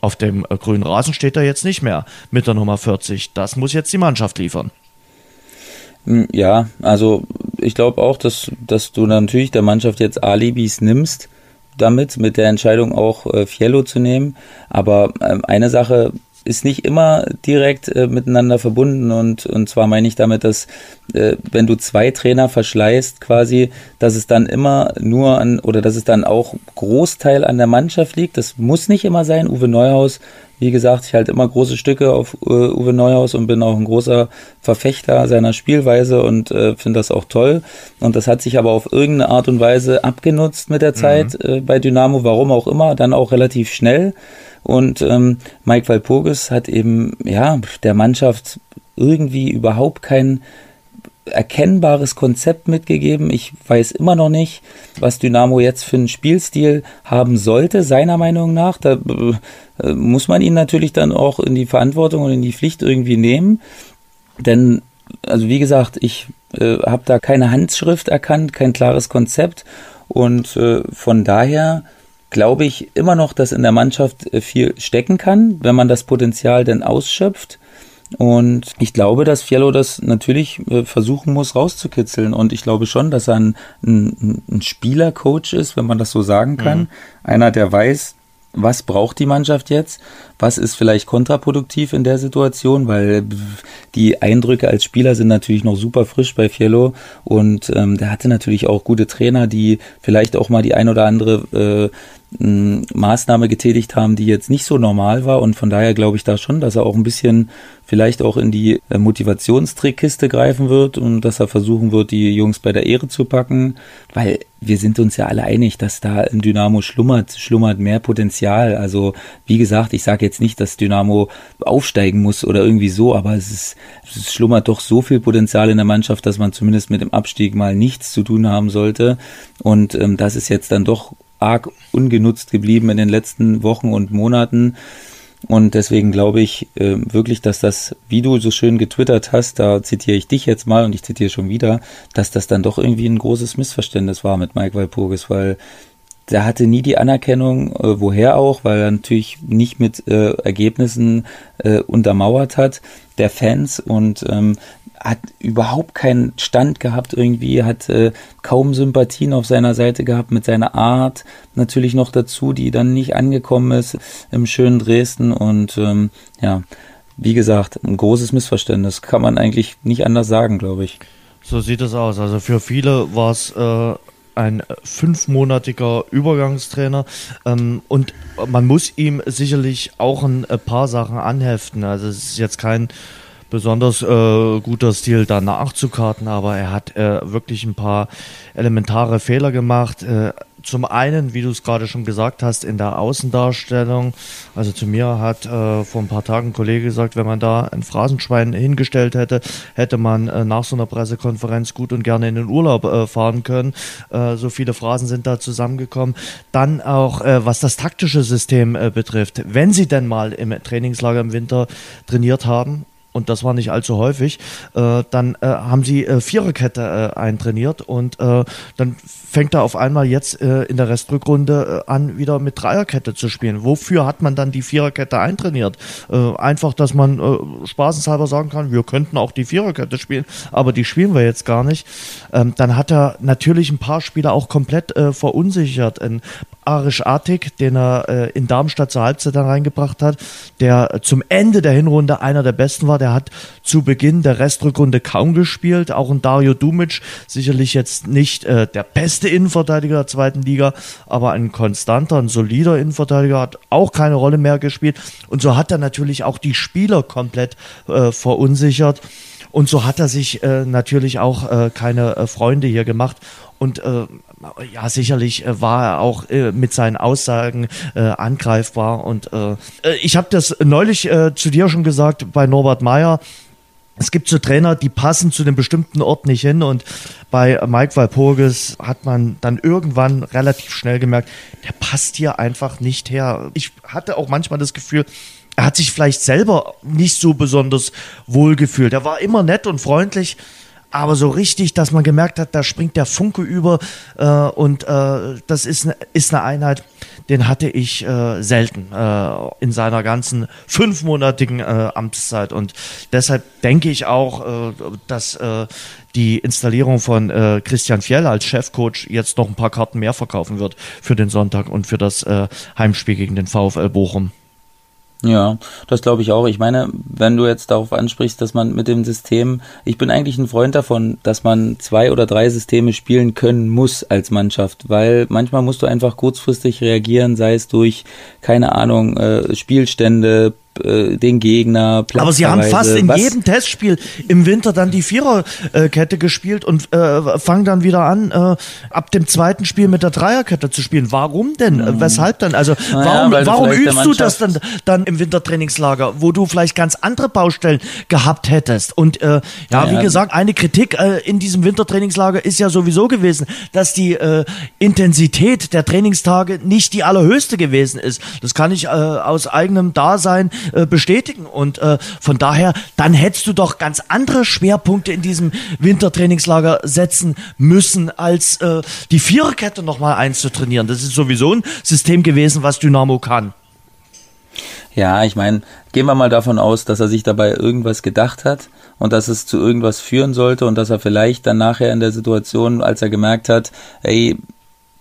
auf dem äh, grünen Rasen steht er jetzt nicht mehr mit der Nummer 40. Das muss jetzt die Mannschaft liefern. Hm, ja, also ich glaube auch, dass, dass du natürlich der Mannschaft jetzt Alibis nimmst, damit, mit der Entscheidung auch äh, Fiello zu nehmen. Aber äh, eine Sache ist nicht immer direkt äh, miteinander verbunden und, und zwar meine ich damit, dass äh, wenn du zwei Trainer verschleißt quasi, dass es dann immer nur an oder dass es dann auch Großteil an der Mannschaft liegt. Das muss nicht immer sein. Uwe Neuhaus, wie gesagt, ich halte immer große Stücke auf äh, Uwe Neuhaus und bin auch ein großer Verfechter seiner Spielweise und äh, finde das auch toll. Und das hat sich aber auf irgendeine Art und Weise abgenutzt mit der Zeit mhm. äh, bei Dynamo, warum auch immer, dann auch relativ schnell. Und ähm, Mike Walpurgis hat eben ja der Mannschaft irgendwie überhaupt kein erkennbares Konzept mitgegeben. Ich weiß immer noch nicht, was Dynamo jetzt für einen Spielstil haben sollte, seiner Meinung nach. Da äh, muss man ihn natürlich dann auch in die Verantwortung und in die Pflicht irgendwie nehmen. Denn, also wie gesagt, ich äh, habe da keine Handschrift erkannt, kein klares Konzept. Und äh, von daher glaube ich immer noch, dass in der Mannschaft äh, viel stecken kann, wenn man das Potenzial denn ausschöpft. Und ich glaube, dass Fiello das natürlich äh, versuchen muss rauszukitzeln. Und ich glaube schon, dass er ein, ein, ein Spielercoach ist, wenn man das so sagen kann. Mhm. Einer, der weiß, was braucht die Mannschaft jetzt? Was ist vielleicht kontraproduktiv in der Situation? Weil die Eindrücke als Spieler sind natürlich noch super frisch bei Fiello und ähm, der hatte natürlich auch gute Trainer, die vielleicht auch mal die ein oder andere äh, Maßnahme getätigt haben, die jetzt nicht so normal war. Und von daher glaube ich da schon, dass er auch ein bisschen vielleicht auch in die äh, Motivationstrickkiste greifen wird und dass er versuchen wird, die Jungs bei der Ehre zu packen, weil wir sind uns ja alle einig, dass da im Dynamo schlummert, schlummert mehr Potenzial. Also wie gesagt, ich sage jetzt nicht, dass Dynamo aufsteigen muss oder irgendwie so, aber es ist es schlummert doch so viel Potenzial in der Mannschaft, dass man zumindest mit dem Abstieg mal nichts zu tun haben sollte. Und ähm, das ist jetzt dann doch arg ungenutzt geblieben in den letzten Wochen und Monaten. Und deswegen glaube ich äh, wirklich, dass das, wie du so schön getwittert hast, da zitiere ich dich jetzt mal und ich zitiere schon wieder, dass das dann doch irgendwie ein großes Missverständnis war mit Mike Walpurgis, weil der hatte nie die Anerkennung, äh, woher auch, weil er natürlich nicht mit äh, Ergebnissen äh, untermauert hat der Fans und ähm, hat überhaupt keinen Stand gehabt irgendwie, hat äh, kaum Sympathien auf seiner Seite gehabt mit seiner Art natürlich noch dazu, die dann nicht angekommen ist im schönen Dresden und ähm, ja, wie gesagt, ein großes Missverständnis, kann man eigentlich nicht anders sagen, glaube ich. So sieht es aus. Also für viele war es äh, ein fünfmonatiger Übergangstrainer ähm, und man muss ihm sicherlich auch ein paar Sachen anheften. Also es ist jetzt kein besonders äh, guter Stil da nachzukarten, aber er hat äh, wirklich ein paar elementare Fehler gemacht. Äh, zum einen, wie du es gerade schon gesagt hast, in der Außendarstellung. Also zu mir hat äh, vor ein paar Tagen ein Kollege gesagt, wenn man da ein Phrasenschwein hingestellt hätte, hätte man äh, nach so einer Pressekonferenz gut und gerne in den Urlaub äh, fahren können. Äh, so viele Phrasen sind da zusammengekommen. Dann auch, äh, was das taktische System äh, betrifft. Wenn sie denn mal im Trainingslager im Winter trainiert haben, und das war nicht allzu häufig, äh, dann äh, haben sie äh, Viererkette äh, eintrainiert und äh, dann fängt er auf einmal jetzt äh, in der Restrückrunde an, wieder mit Dreierkette zu spielen. Wofür hat man dann die Viererkette eintrainiert? Einfach, dass man spaßenshalber sagen kann, wir könnten auch die Viererkette spielen, aber die spielen wir jetzt gar nicht. Ähm, dann hat er natürlich ein paar Spieler auch komplett verunsichert. Ein Arisch Artig, den er äh, in Darmstadt zur Halbzeit dann reingebracht hat, der zum Ende der Hinrunde einer der besten war. Der hat zu Beginn der Restrückrunde kaum gespielt. Auch ein Dario Dumic, sicherlich jetzt nicht äh, der beste Innenverteidiger der zweiten Liga, aber ein konstanter, ein solider Innenverteidiger, hat auch keine Rolle mehr gespielt. Und so hat er natürlich auch die Spieler komplett äh, verunsichert. Und so hat er sich äh, natürlich auch äh, keine äh, Freunde hier gemacht. Und äh, ja, sicherlich äh, war er auch äh, mit seinen Aussagen angreifbar. Und ich habe das neulich zu dir schon gesagt bei Norbert Meyer. Es gibt so Trainer, die passen zu einem bestimmten Ort nicht hin und bei Mike Walpurgis hat man dann irgendwann relativ schnell gemerkt, der passt hier einfach nicht her. Ich hatte auch manchmal das Gefühl, er hat sich vielleicht selber nicht so besonders wohl gefühlt. Er war immer nett und freundlich, aber so richtig, dass man gemerkt hat, da springt der Funke über äh, und äh, das ist, ne, ist eine Einheit, den hatte ich äh, selten äh, in seiner ganzen fünfmonatigen äh, Amtszeit und deshalb denke ich auch, äh, dass die Installierung von Christian Fjell als Chefcoach jetzt noch ein paar Karten mehr verkaufen wird für den Sonntag und für das Heimspiel gegen den VfL Bochum. Ja, das glaube ich auch. Ich meine, wenn du jetzt darauf ansprichst, dass man mit dem System, ich bin eigentlich ein Freund davon, dass man zwei oder drei Systeme spielen können muss als Mannschaft, weil manchmal musst du einfach kurzfristig reagieren, sei es durch, keine Ahnung, äh, Spielstände, äh, den Gegner. Aber sie haben fast in was? jedem Testspiel im Winter dann die Viererkette gespielt und äh, fangen dann wieder an, äh, ab dem zweiten Spiel mit der Dreierkette zu spielen. Warum denn? Mhm. Weshalb dann? Also warum, naja, warum übst du das dann, dann im Wintertrainingslager, wo du vielleicht ganz andere Baustellen gehabt hättest? Und äh, ja, ja, wie gesagt, eine Kritik äh, in diesem Wintertrainingslager ist ja sowieso gewesen, dass die äh, Intensität der Trainingstage nicht die allerhöchste gewesen ist. Das kann ich äh, aus eigenem Dasein äh, bestätigen. Und äh, von daher, dann hättest du doch ganz andere Schwerpunkte in diesem Wintertrainingslager setzen müssen, als äh, die Viererkette nochmal einzutrainieren. Das ist sowieso ein System gewesen, was Dynamo kann. Ja, ich meine, gehen wir mal davon aus, dass er sich dabei irgendwas gedacht hat und dass es zu irgendwas führen sollte und dass er vielleicht dann nachher in der Situation, als er gemerkt hat, ey,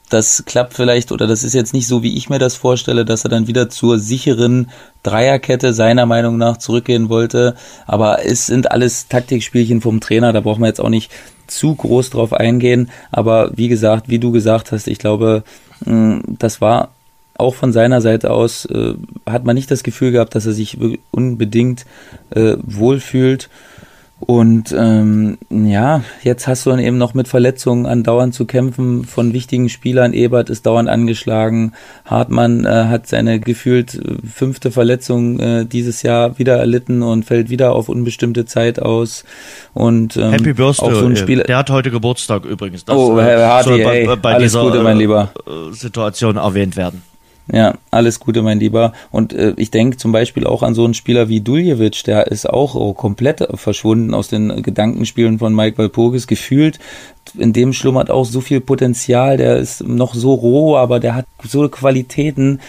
das klappt vielleicht oder das ist jetzt nicht so, wie ich mir das vorstelle, dass er dann wieder zur sicheren Dreierkette seiner Meinung nach zurückgehen wollte. Aber es sind alles Taktikspielchen vom Trainer, da brauchen wir jetzt auch nicht zu groß drauf eingehen. Aber wie gesagt, wie du gesagt hast, ich glaube, das war auch von seiner Seite aus, äh, hat man nicht das Gefühl gehabt, dass er sich unbedingt äh, wohlfühlt. Und ähm, ja, jetzt hast du dann eben noch mit Verletzungen andauernd zu kämpfen von wichtigen Spielern. Ebert ist dauernd angeschlagen. Hartmann äh, hat seine gefühlt äh, fünfte Verletzung äh, dieses Jahr wieder erlitten und fällt wieder auf unbestimmte Zeit aus. Und ähm, Happy Birthday. So ein Spieler der hat heute Geburtstag übrigens. Das, oh, Herr Hardy, soll bei, bei alles dieser, Gute, mein Lieber. Äh, Situation erwähnt werden. Ja, alles Gute, mein Lieber. Und äh, ich denke zum Beispiel auch an so einen Spieler wie Duljevic, der ist auch oh, komplett verschwunden aus den Gedankenspielen von Mike Walpurgis gefühlt. In dem schlummert auch so viel Potenzial, der ist noch so roh, aber der hat so Qualitäten.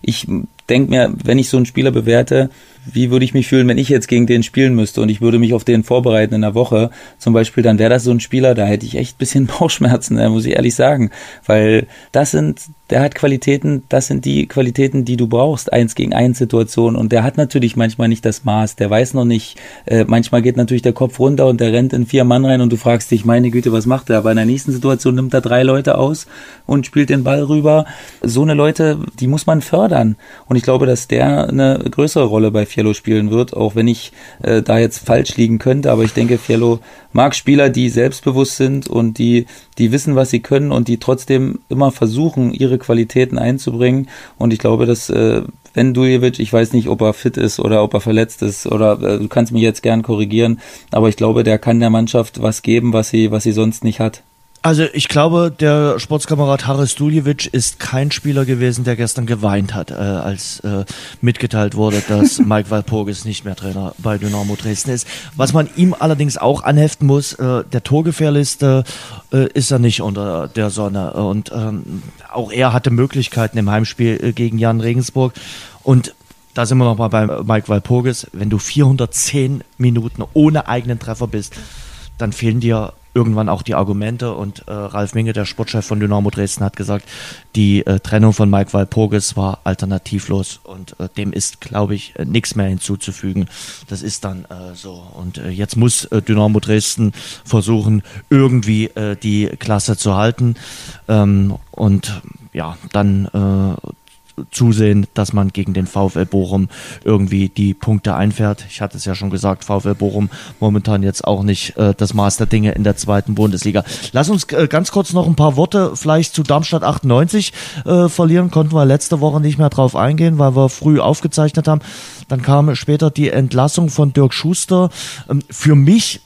Ich denke mir, wenn ich so einen Spieler bewerte, wie würde ich mich fühlen, wenn ich jetzt gegen den spielen müsste und ich würde mich auf den vorbereiten in der Woche zum Beispiel, dann wäre das so ein Spieler, da hätte ich echt ein bisschen (laughs) Bauchschmerzen, muss ich ehrlich sagen, weil das sind der hat Qualitäten, das sind die Qualitäten, die du brauchst, eins gegen eins Situation. Und der hat natürlich manchmal nicht das Maß, der weiß noch nicht, äh, manchmal geht natürlich der Kopf runter und der rennt in vier Mann rein und du fragst dich, meine Güte, was macht er? Aber in der nächsten Situation nimmt er drei Leute aus und spielt den Ball rüber. So eine Leute, die muss man fördern. Und ich glaube, dass der eine größere Rolle bei Fiello spielen wird, auch wenn ich äh, da jetzt falsch liegen könnte. Aber ich denke, Fiello mag Spieler, die selbstbewusst sind und die, die wissen, was sie können und die trotzdem immer versuchen, ihre Qualitäten einzubringen. Und ich glaube, dass äh, wenn Duljevic, ich weiß nicht, ob er fit ist oder ob er verletzt ist oder äh, du kannst mich jetzt gern korrigieren, aber ich glaube, der kann der Mannschaft was geben, was sie, was sie sonst nicht hat. Also ich glaube, der Sportskamerad Haris Duljevic ist kein Spieler gewesen, der gestern geweint hat, äh, als äh, mitgeteilt wurde, dass (laughs) Mike Walpurgis nicht mehr Trainer bei Dynamo Dresden ist. Was man ihm allerdings auch anheften muss, äh, der Torgefährliste äh, ist er nicht unter der Sonne. Und ähm, auch er hatte Möglichkeiten im Heimspiel äh, gegen Jan Regensburg. Und da sind wir nochmal bei Mike Walpurgis. Wenn du 410 Minuten ohne eigenen Treffer bist, dann fehlen dir irgendwann auch die Argumente und äh, Ralf Minge, der Sportchef von Dynamo Dresden, hat gesagt, die äh, Trennung von Mike Walpurgis war alternativlos und äh, dem ist, glaube ich, äh, nichts mehr hinzuzufügen. Das ist dann äh, so. Und äh, jetzt muss äh, Dynamo Dresden versuchen, irgendwie äh, die Klasse zu halten. Ähm, und ja, dann äh, zusehen, dass man gegen den VfL Bochum irgendwie die Punkte einfährt. Ich hatte es ja schon gesagt, VfL Bochum momentan jetzt auch nicht äh, das Maß der Dinge in der zweiten Bundesliga. Lass uns äh, ganz kurz noch ein paar Worte vielleicht zu Darmstadt 98 äh, verlieren. Konnten wir letzte Woche nicht mehr drauf eingehen, weil wir früh aufgezeichnet haben. Dann kam später die Entlassung von Dirk Schuster. Ähm, für mich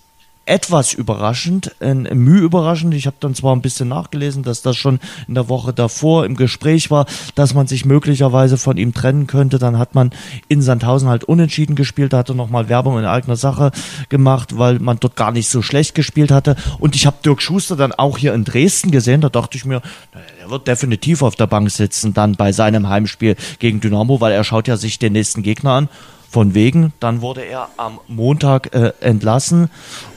etwas überraschend, ein Mühe überraschend. Ich habe dann zwar ein bisschen nachgelesen, dass das schon in der Woche davor im Gespräch war, dass man sich möglicherweise von ihm trennen könnte. Dann hat man in Sandhausen halt unentschieden gespielt, da hat er nochmal Werbung in eigener Sache gemacht, weil man dort gar nicht so schlecht gespielt hatte. Und ich habe Dirk Schuster dann auch hier in Dresden gesehen, da dachte ich mir, er wird definitiv auf der Bank sitzen dann bei seinem Heimspiel gegen Dynamo, weil er schaut ja sich den nächsten Gegner an von wegen. Dann wurde er am Montag äh, entlassen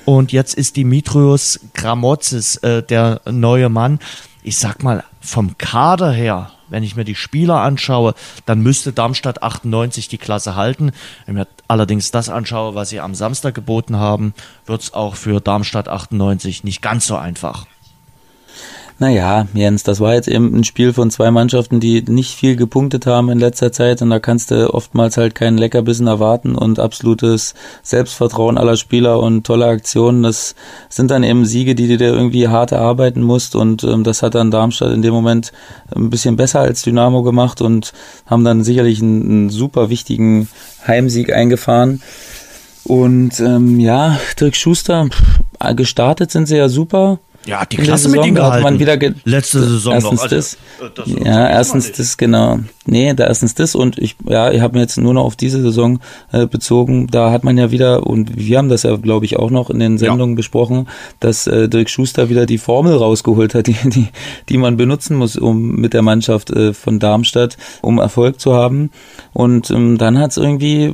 und jetzt ist Dimitrios Gramotzes äh, der neue Mann. Ich sag mal, vom Kader her, wenn ich mir die Spieler anschaue, dann müsste Darmstadt 98 die Klasse halten. Wenn ich mir allerdings das anschaue, was sie am Samstag geboten haben, wird es auch für Darmstadt 98 nicht ganz so einfach. Naja, Jens, das war jetzt eben ein Spiel von zwei Mannschaften, die nicht viel gepunktet haben in letzter Zeit und da kannst du oftmals halt keinen Leckerbissen erwarten und absolutes Selbstvertrauen aller Spieler und tolle Aktionen. Das sind dann eben Siege, die du dir irgendwie hart erarbeiten musst und ähm, das hat dann Darmstadt in dem Moment ein bisschen besser als Dynamo gemacht und haben dann sicherlich einen, einen super wichtigen Heimsieg eingefahren. Und ähm, ja, Dirk Schuster, gestartet sind sie ja super ja, die Klasse mit ihm gehalten. Man wieder ge Letzte Saison erstens noch. Also, das, äh, das ja, erstens das, genau. Nee, da erstens das und ich, ja, ich habe mir jetzt nur noch auf diese Saison äh, bezogen. Da hat man ja wieder, und wir haben das ja, glaube ich, auch noch in den Sendungen ja. besprochen, dass äh, Dirk Schuster wieder die Formel rausgeholt hat, (laughs) die, die, die man benutzen muss, um mit der Mannschaft äh, von Darmstadt, um Erfolg zu haben. Und ähm, dann hat es irgendwie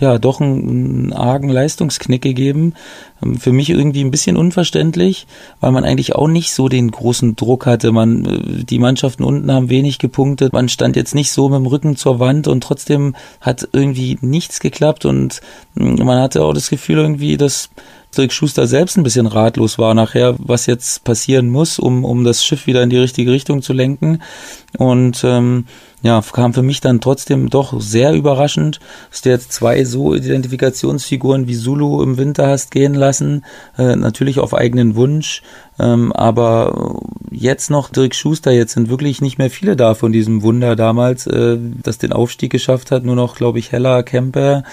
ja doch einen, einen argen Leistungsknick gegeben. Ähm, für mich irgendwie ein bisschen unverständlich, weil man eigentlich auch nicht so den großen Druck hatte. Man, äh, die Mannschaften unten haben wenig gepunktet. Man stand jetzt nicht so mit dem Rücken zur Wand und trotzdem hat irgendwie nichts geklappt und mm, man hatte auch das Gefühl irgendwie, dass Dirk Schuster selbst ein bisschen ratlos war nachher, was jetzt passieren muss, um, um das Schiff wieder in die richtige Richtung zu lenken. Und ähm, ja, kam für mich dann trotzdem doch sehr überraschend, dass du jetzt zwei so Identifikationsfiguren wie Zulu im Winter hast gehen lassen, äh, natürlich auf eigenen Wunsch, ähm, aber jetzt noch Dirk Schuster, jetzt sind wirklich nicht mehr viele da von diesem Wunder damals, äh, das den Aufstieg geschafft hat, nur noch, glaube ich, Heller, Kemper,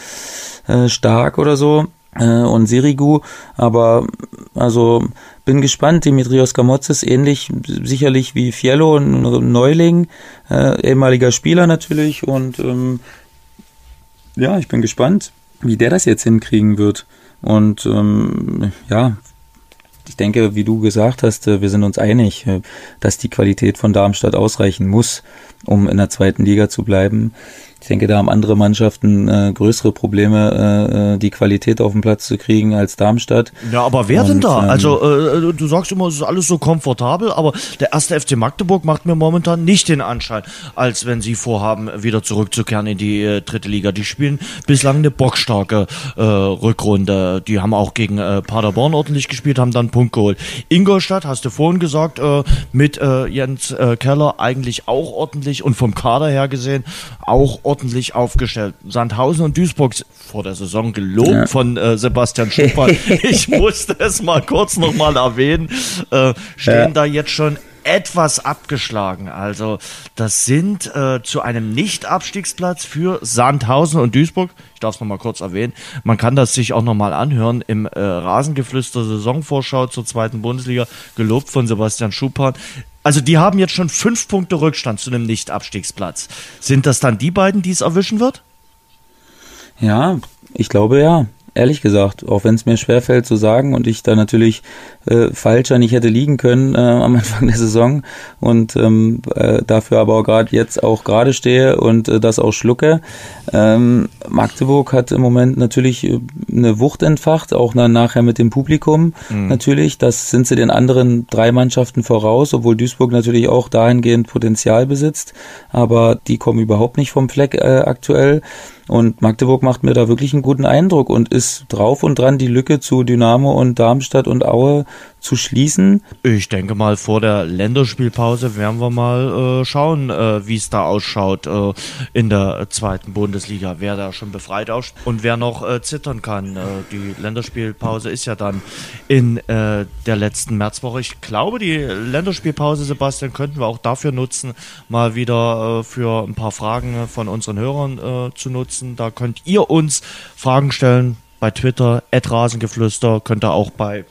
äh, Stark oder so äh, und Sirigu, aber also bin gespannt. Dimitrios Gamotzes ähnlich sicherlich wie Fiello, ein Neuling, äh, ehemaliger Spieler natürlich und ähm, ja, ich bin gespannt, wie der das jetzt hinkriegen wird. Und ähm, ja, ich denke, wie du gesagt hast, äh, wir sind uns einig, äh, dass die Qualität von Darmstadt ausreichen muss, um in der zweiten Liga zu bleiben. Ich denke, da haben andere Mannschaften äh, größere Probleme, äh, äh, die Qualität auf den Platz zu kriegen als Darmstadt. Ja, aber wer Und, denn da? Ähm, also äh, du sagst immer, es ist alles so komfortabel, aber der erste FC Magdeburg macht mir momentan nicht den Anschein, als wenn sie vorhaben, wieder zurückzukehren in die äh, dritte Liga. Die spielen bislang eine bockstarke äh, Rückrunde. Die haben auch gegen äh, Paderborn ordentlich gespielt, haben dann einen Punkt geholt. Ingolstadt, hast du vorhin gesagt, äh, mit äh, Jens äh, Keller eigentlich auch ordentlich und vom Kader her gesehen auch ordentlich aufgestellt. Sandhausen und Duisburg vor der Saison gelobt ja. von äh, Sebastian Schupper. (laughs) ich musste es mal kurz nochmal erwähnen. Äh, stehen ja. da jetzt schon etwas abgeschlagen. Also das sind äh, zu einem Nicht-Abstiegsplatz für Sandhausen und Duisburg. Ich darf es nochmal kurz erwähnen. Man kann das sich auch nochmal anhören im äh, Rasengeflüster Saisonvorschau zur zweiten Bundesliga, gelobt von Sebastian Schupan. Also die haben jetzt schon fünf Punkte Rückstand zu einem Nicht-Abstiegsplatz. Sind das dann die beiden, die es erwischen wird? Ja, ich glaube ja ehrlich gesagt, auch wenn es mir schwerfällt zu sagen und ich da natürlich äh, falscher nicht hätte liegen können äh, (laughs) am Anfang der Saison und ähm, äh, dafür aber auch gerade jetzt auch gerade stehe und äh, das auch schlucke. Ähm, Magdeburg hat im Moment natürlich äh, eine Wucht entfacht, auch dann nachher mit dem Publikum mhm. natürlich. Das sind sie den anderen drei Mannschaften voraus, obwohl Duisburg natürlich auch dahingehend Potenzial besitzt, aber die kommen überhaupt nicht vom Fleck äh, aktuell. Und Magdeburg macht mir da wirklich einen guten Eindruck und ist drauf und dran, die Lücke zu Dynamo und Darmstadt und Aue zu schließen? Ich denke mal, vor der Länderspielpause werden wir mal äh, schauen, äh, wie es da ausschaut äh, in der zweiten Bundesliga, wer da schon befreit ausschaut und wer noch äh, zittern kann. Äh, die Länderspielpause ist ja dann in äh, der letzten Märzwoche. Ich glaube, die Länderspielpause, Sebastian, könnten wir auch dafür nutzen, mal wieder für ein paar Fragen von unseren Hörern zu nutzen. Da könnt ihr uns Fragen stellen bei Twitter, Rasengeflüster, könnt ihr auch bei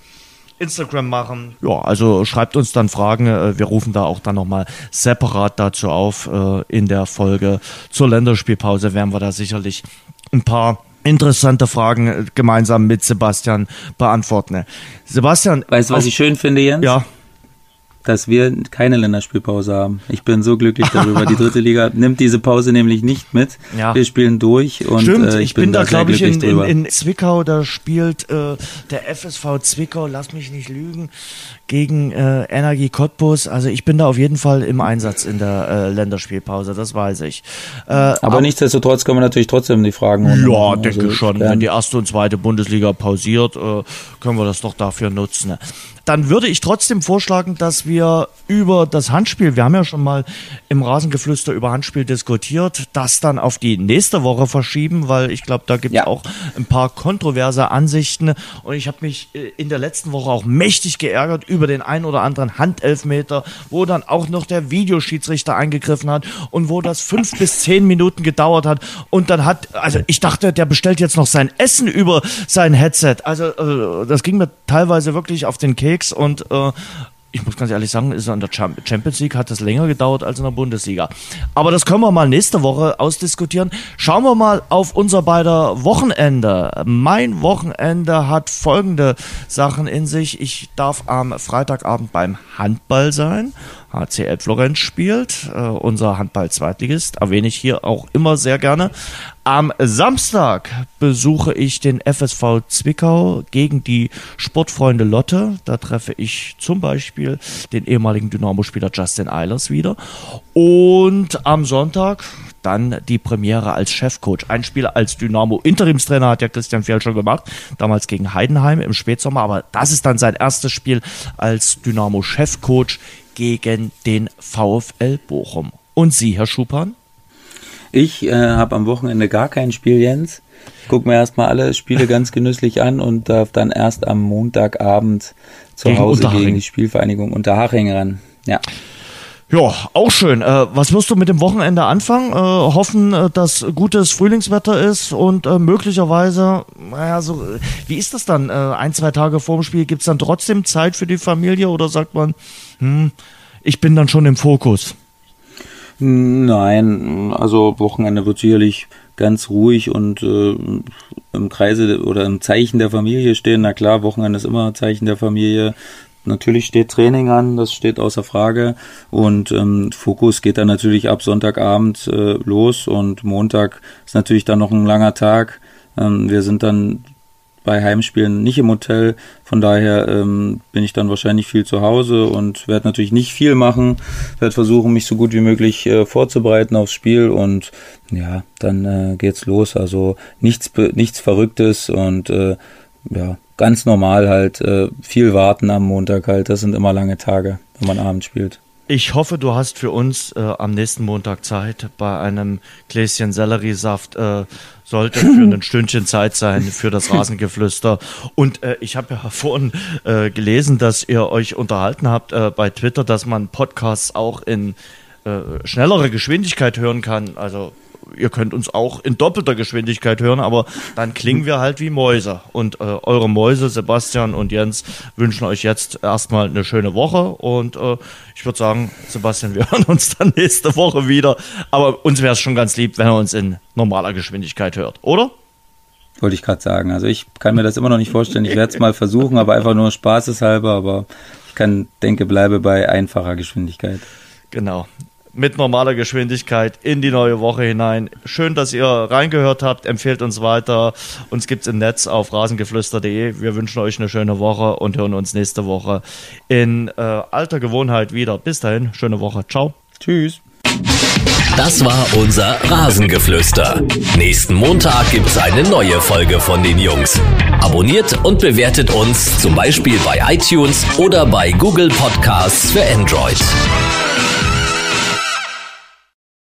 Instagram machen. Ja, also schreibt uns dann Fragen. Äh, wir rufen da auch dann nochmal separat dazu auf. Äh, in der Folge zur Länderspielpause werden wir da sicherlich ein paar interessante Fragen äh, gemeinsam mit Sebastian beantworten. Sebastian. Weißt du, was ich schön finde, Jens? Ja dass wir keine Länderspielpause haben. Ich bin so glücklich darüber. Die dritte Liga nimmt diese Pause nämlich nicht mit. Ja. Wir spielen durch und Stimmt, äh, ich, ich bin, bin da, glaube ich, in, in, in, Zwickau, da spielt äh, der FSV Zwickau, lass mich nicht lügen, gegen äh, Energie Cottbus. Also ich bin da auf jeden Fall im Einsatz in der äh, Länderspielpause, das weiß ich. Äh, aber, aber nichtsdestotrotz können wir natürlich trotzdem die Fragen. Ja, also, denke schon. Wenn die erste und zweite Bundesliga pausiert, äh, können wir das doch dafür nutzen dann würde ich trotzdem vorschlagen, dass wir über das Handspiel, wir haben ja schon mal im Rasengeflüster über Handspiel diskutiert, das dann auf die nächste Woche verschieben, weil ich glaube, da gibt es ja. auch ein paar kontroverse Ansichten und ich habe mich äh, in der letzten Woche auch mächtig geärgert über den ein oder anderen Handelfmeter, wo dann auch noch der Videoschiedsrichter eingegriffen hat und wo das fünf bis zehn Minuten gedauert hat und dann hat, also ich dachte, der bestellt jetzt noch sein Essen über sein Headset. Also äh, das ging mir teilweise wirklich auf den Keks unterwegs und äh, ich muss ganz ehrlich sagen, ist an der Champions League hat das länger gedauert als in der Bundesliga. Aber das können wir mal nächste Woche ausdiskutieren. Schauen wir mal auf unser beider Wochenende. Mein Wochenende hat folgende Sachen in sich. Ich darf am Freitagabend beim Handball sein. HCL Florenz spielt, äh, unser Handball-Zweitligist, erwähne ich hier auch immer sehr gerne. Am Samstag besuche ich den FSV Zwickau gegen die Sportfreunde Lotte. Da treffe ich zum Beispiel den ehemaligen Dynamo-Spieler Justin Eilers wieder. Und am Sonntag dann die Premiere als Chefcoach. Ein Spiel als Dynamo-Interimstrainer hat ja Christian Fjell schon gemacht, damals gegen Heidenheim im Spätsommer. Aber das ist dann sein erstes Spiel als Dynamo-Chefcoach gegen den VfL Bochum. Und Sie, Herr Schupan? Ich äh, habe am Wochenende gar kein Spiel, Jens. Guck mir erstmal alle Spiele (laughs) ganz genüsslich an und darf dann erst am Montagabend zu gegen Hause gegen die Spielvereinigung Unterhaching ran. Ja. Ja, auch schön. Äh, was wirst du mit dem Wochenende anfangen? Äh, hoffen, äh, dass gutes Frühlingswetter ist und äh, möglicherweise, naja, so, wie ist das dann? Äh, ein, zwei Tage vorm Spiel gibt es dann trotzdem Zeit für die Familie oder sagt man, hm, ich bin dann schon im Fokus? Nein, also Wochenende wird sicherlich ganz ruhig und äh, im Kreise oder im Zeichen der Familie stehen. Na klar, Wochenende ist immer Zeichen der Familie. Natürlich steht Training an, das steht außer Frage. Und ähm, Fokus geht dann natürlich ab Sonntagabend äh, los und Montag ist natürlich dann noch ein langer Tag. Ähm, wir sind dann bei Heimspielen nicht im Hotel. Von daher ähm, bin ich dann wahrscheinlich viel zu Hause und werde natürlich nicht viel machen. Werde versuchen, mich so gut wie möglich äh, vorzubereiten aufs Spiel und ja, dann äh, geht's los. Also nichts, nichts Verrücktes und äh, ja, ganz normal halt. Äh, viel warten am Montag halt. Das sind immer lange Tage, wenn man abends spielt. Ich hoffe, du hast für uns äh, am nächsten Montag Zeit bei einem Gläschen Selleriesaft. Äh, sollte für ein (clears throat) Stündchen Zeit sein für das Rasengeflüster. Und äh, ich habe ja (laughs) vorhin äh, gelesen, dass ihr euch unterhalten habt äh, bei Twitter, dass man Podcasts auch in äh, schnellere Geschwindigkeit hören kann. Also ihr könnt uns auch in doppelter Geschwindigkeit hören, aber dann klingen wir halt wie Mäuse. Und äh, eure Mäuse, Sebastian und Jens, wünschen euch jetzt erstmal eine schöne Woche. Und äh, ich würde sagen, Sebastian, wir (laughs) hören uns dann nächste Woche wieder. Aber uns wäre es schon ganz lieb, wenn er uns in normaler Geschwindigkeit hört, oder? Wollte ich gerade sagen. Also ich kann mir das immer noch nicht vorstellen. Ich werde es mal versuchen, aber einfach nur spaßeshalber. Aber ich kann, denke, bleibe bei einfacher Geschwindigkeit. Genau mit normaler Geschwindigkeit in die neue Woche hinein. Schön, dass ihr reingehört habt. Empfehlt uns weiter. Uns gibt es im Netz auf rasengeflüster.de. Wir wünschen euch eine schöne Woche und hören uns nächste Woche in äh, alter Gewohnheit wieder. Bis dahin, schöne Woche. Ciao. Tschüss. Das war unser Rasengeflüster. Nächsten Montag gibt es eine neue Folge von den Jungs. Abonniert und bewertet uns zum Beispiel bei iTunes oder bei Google Podcasts für Android.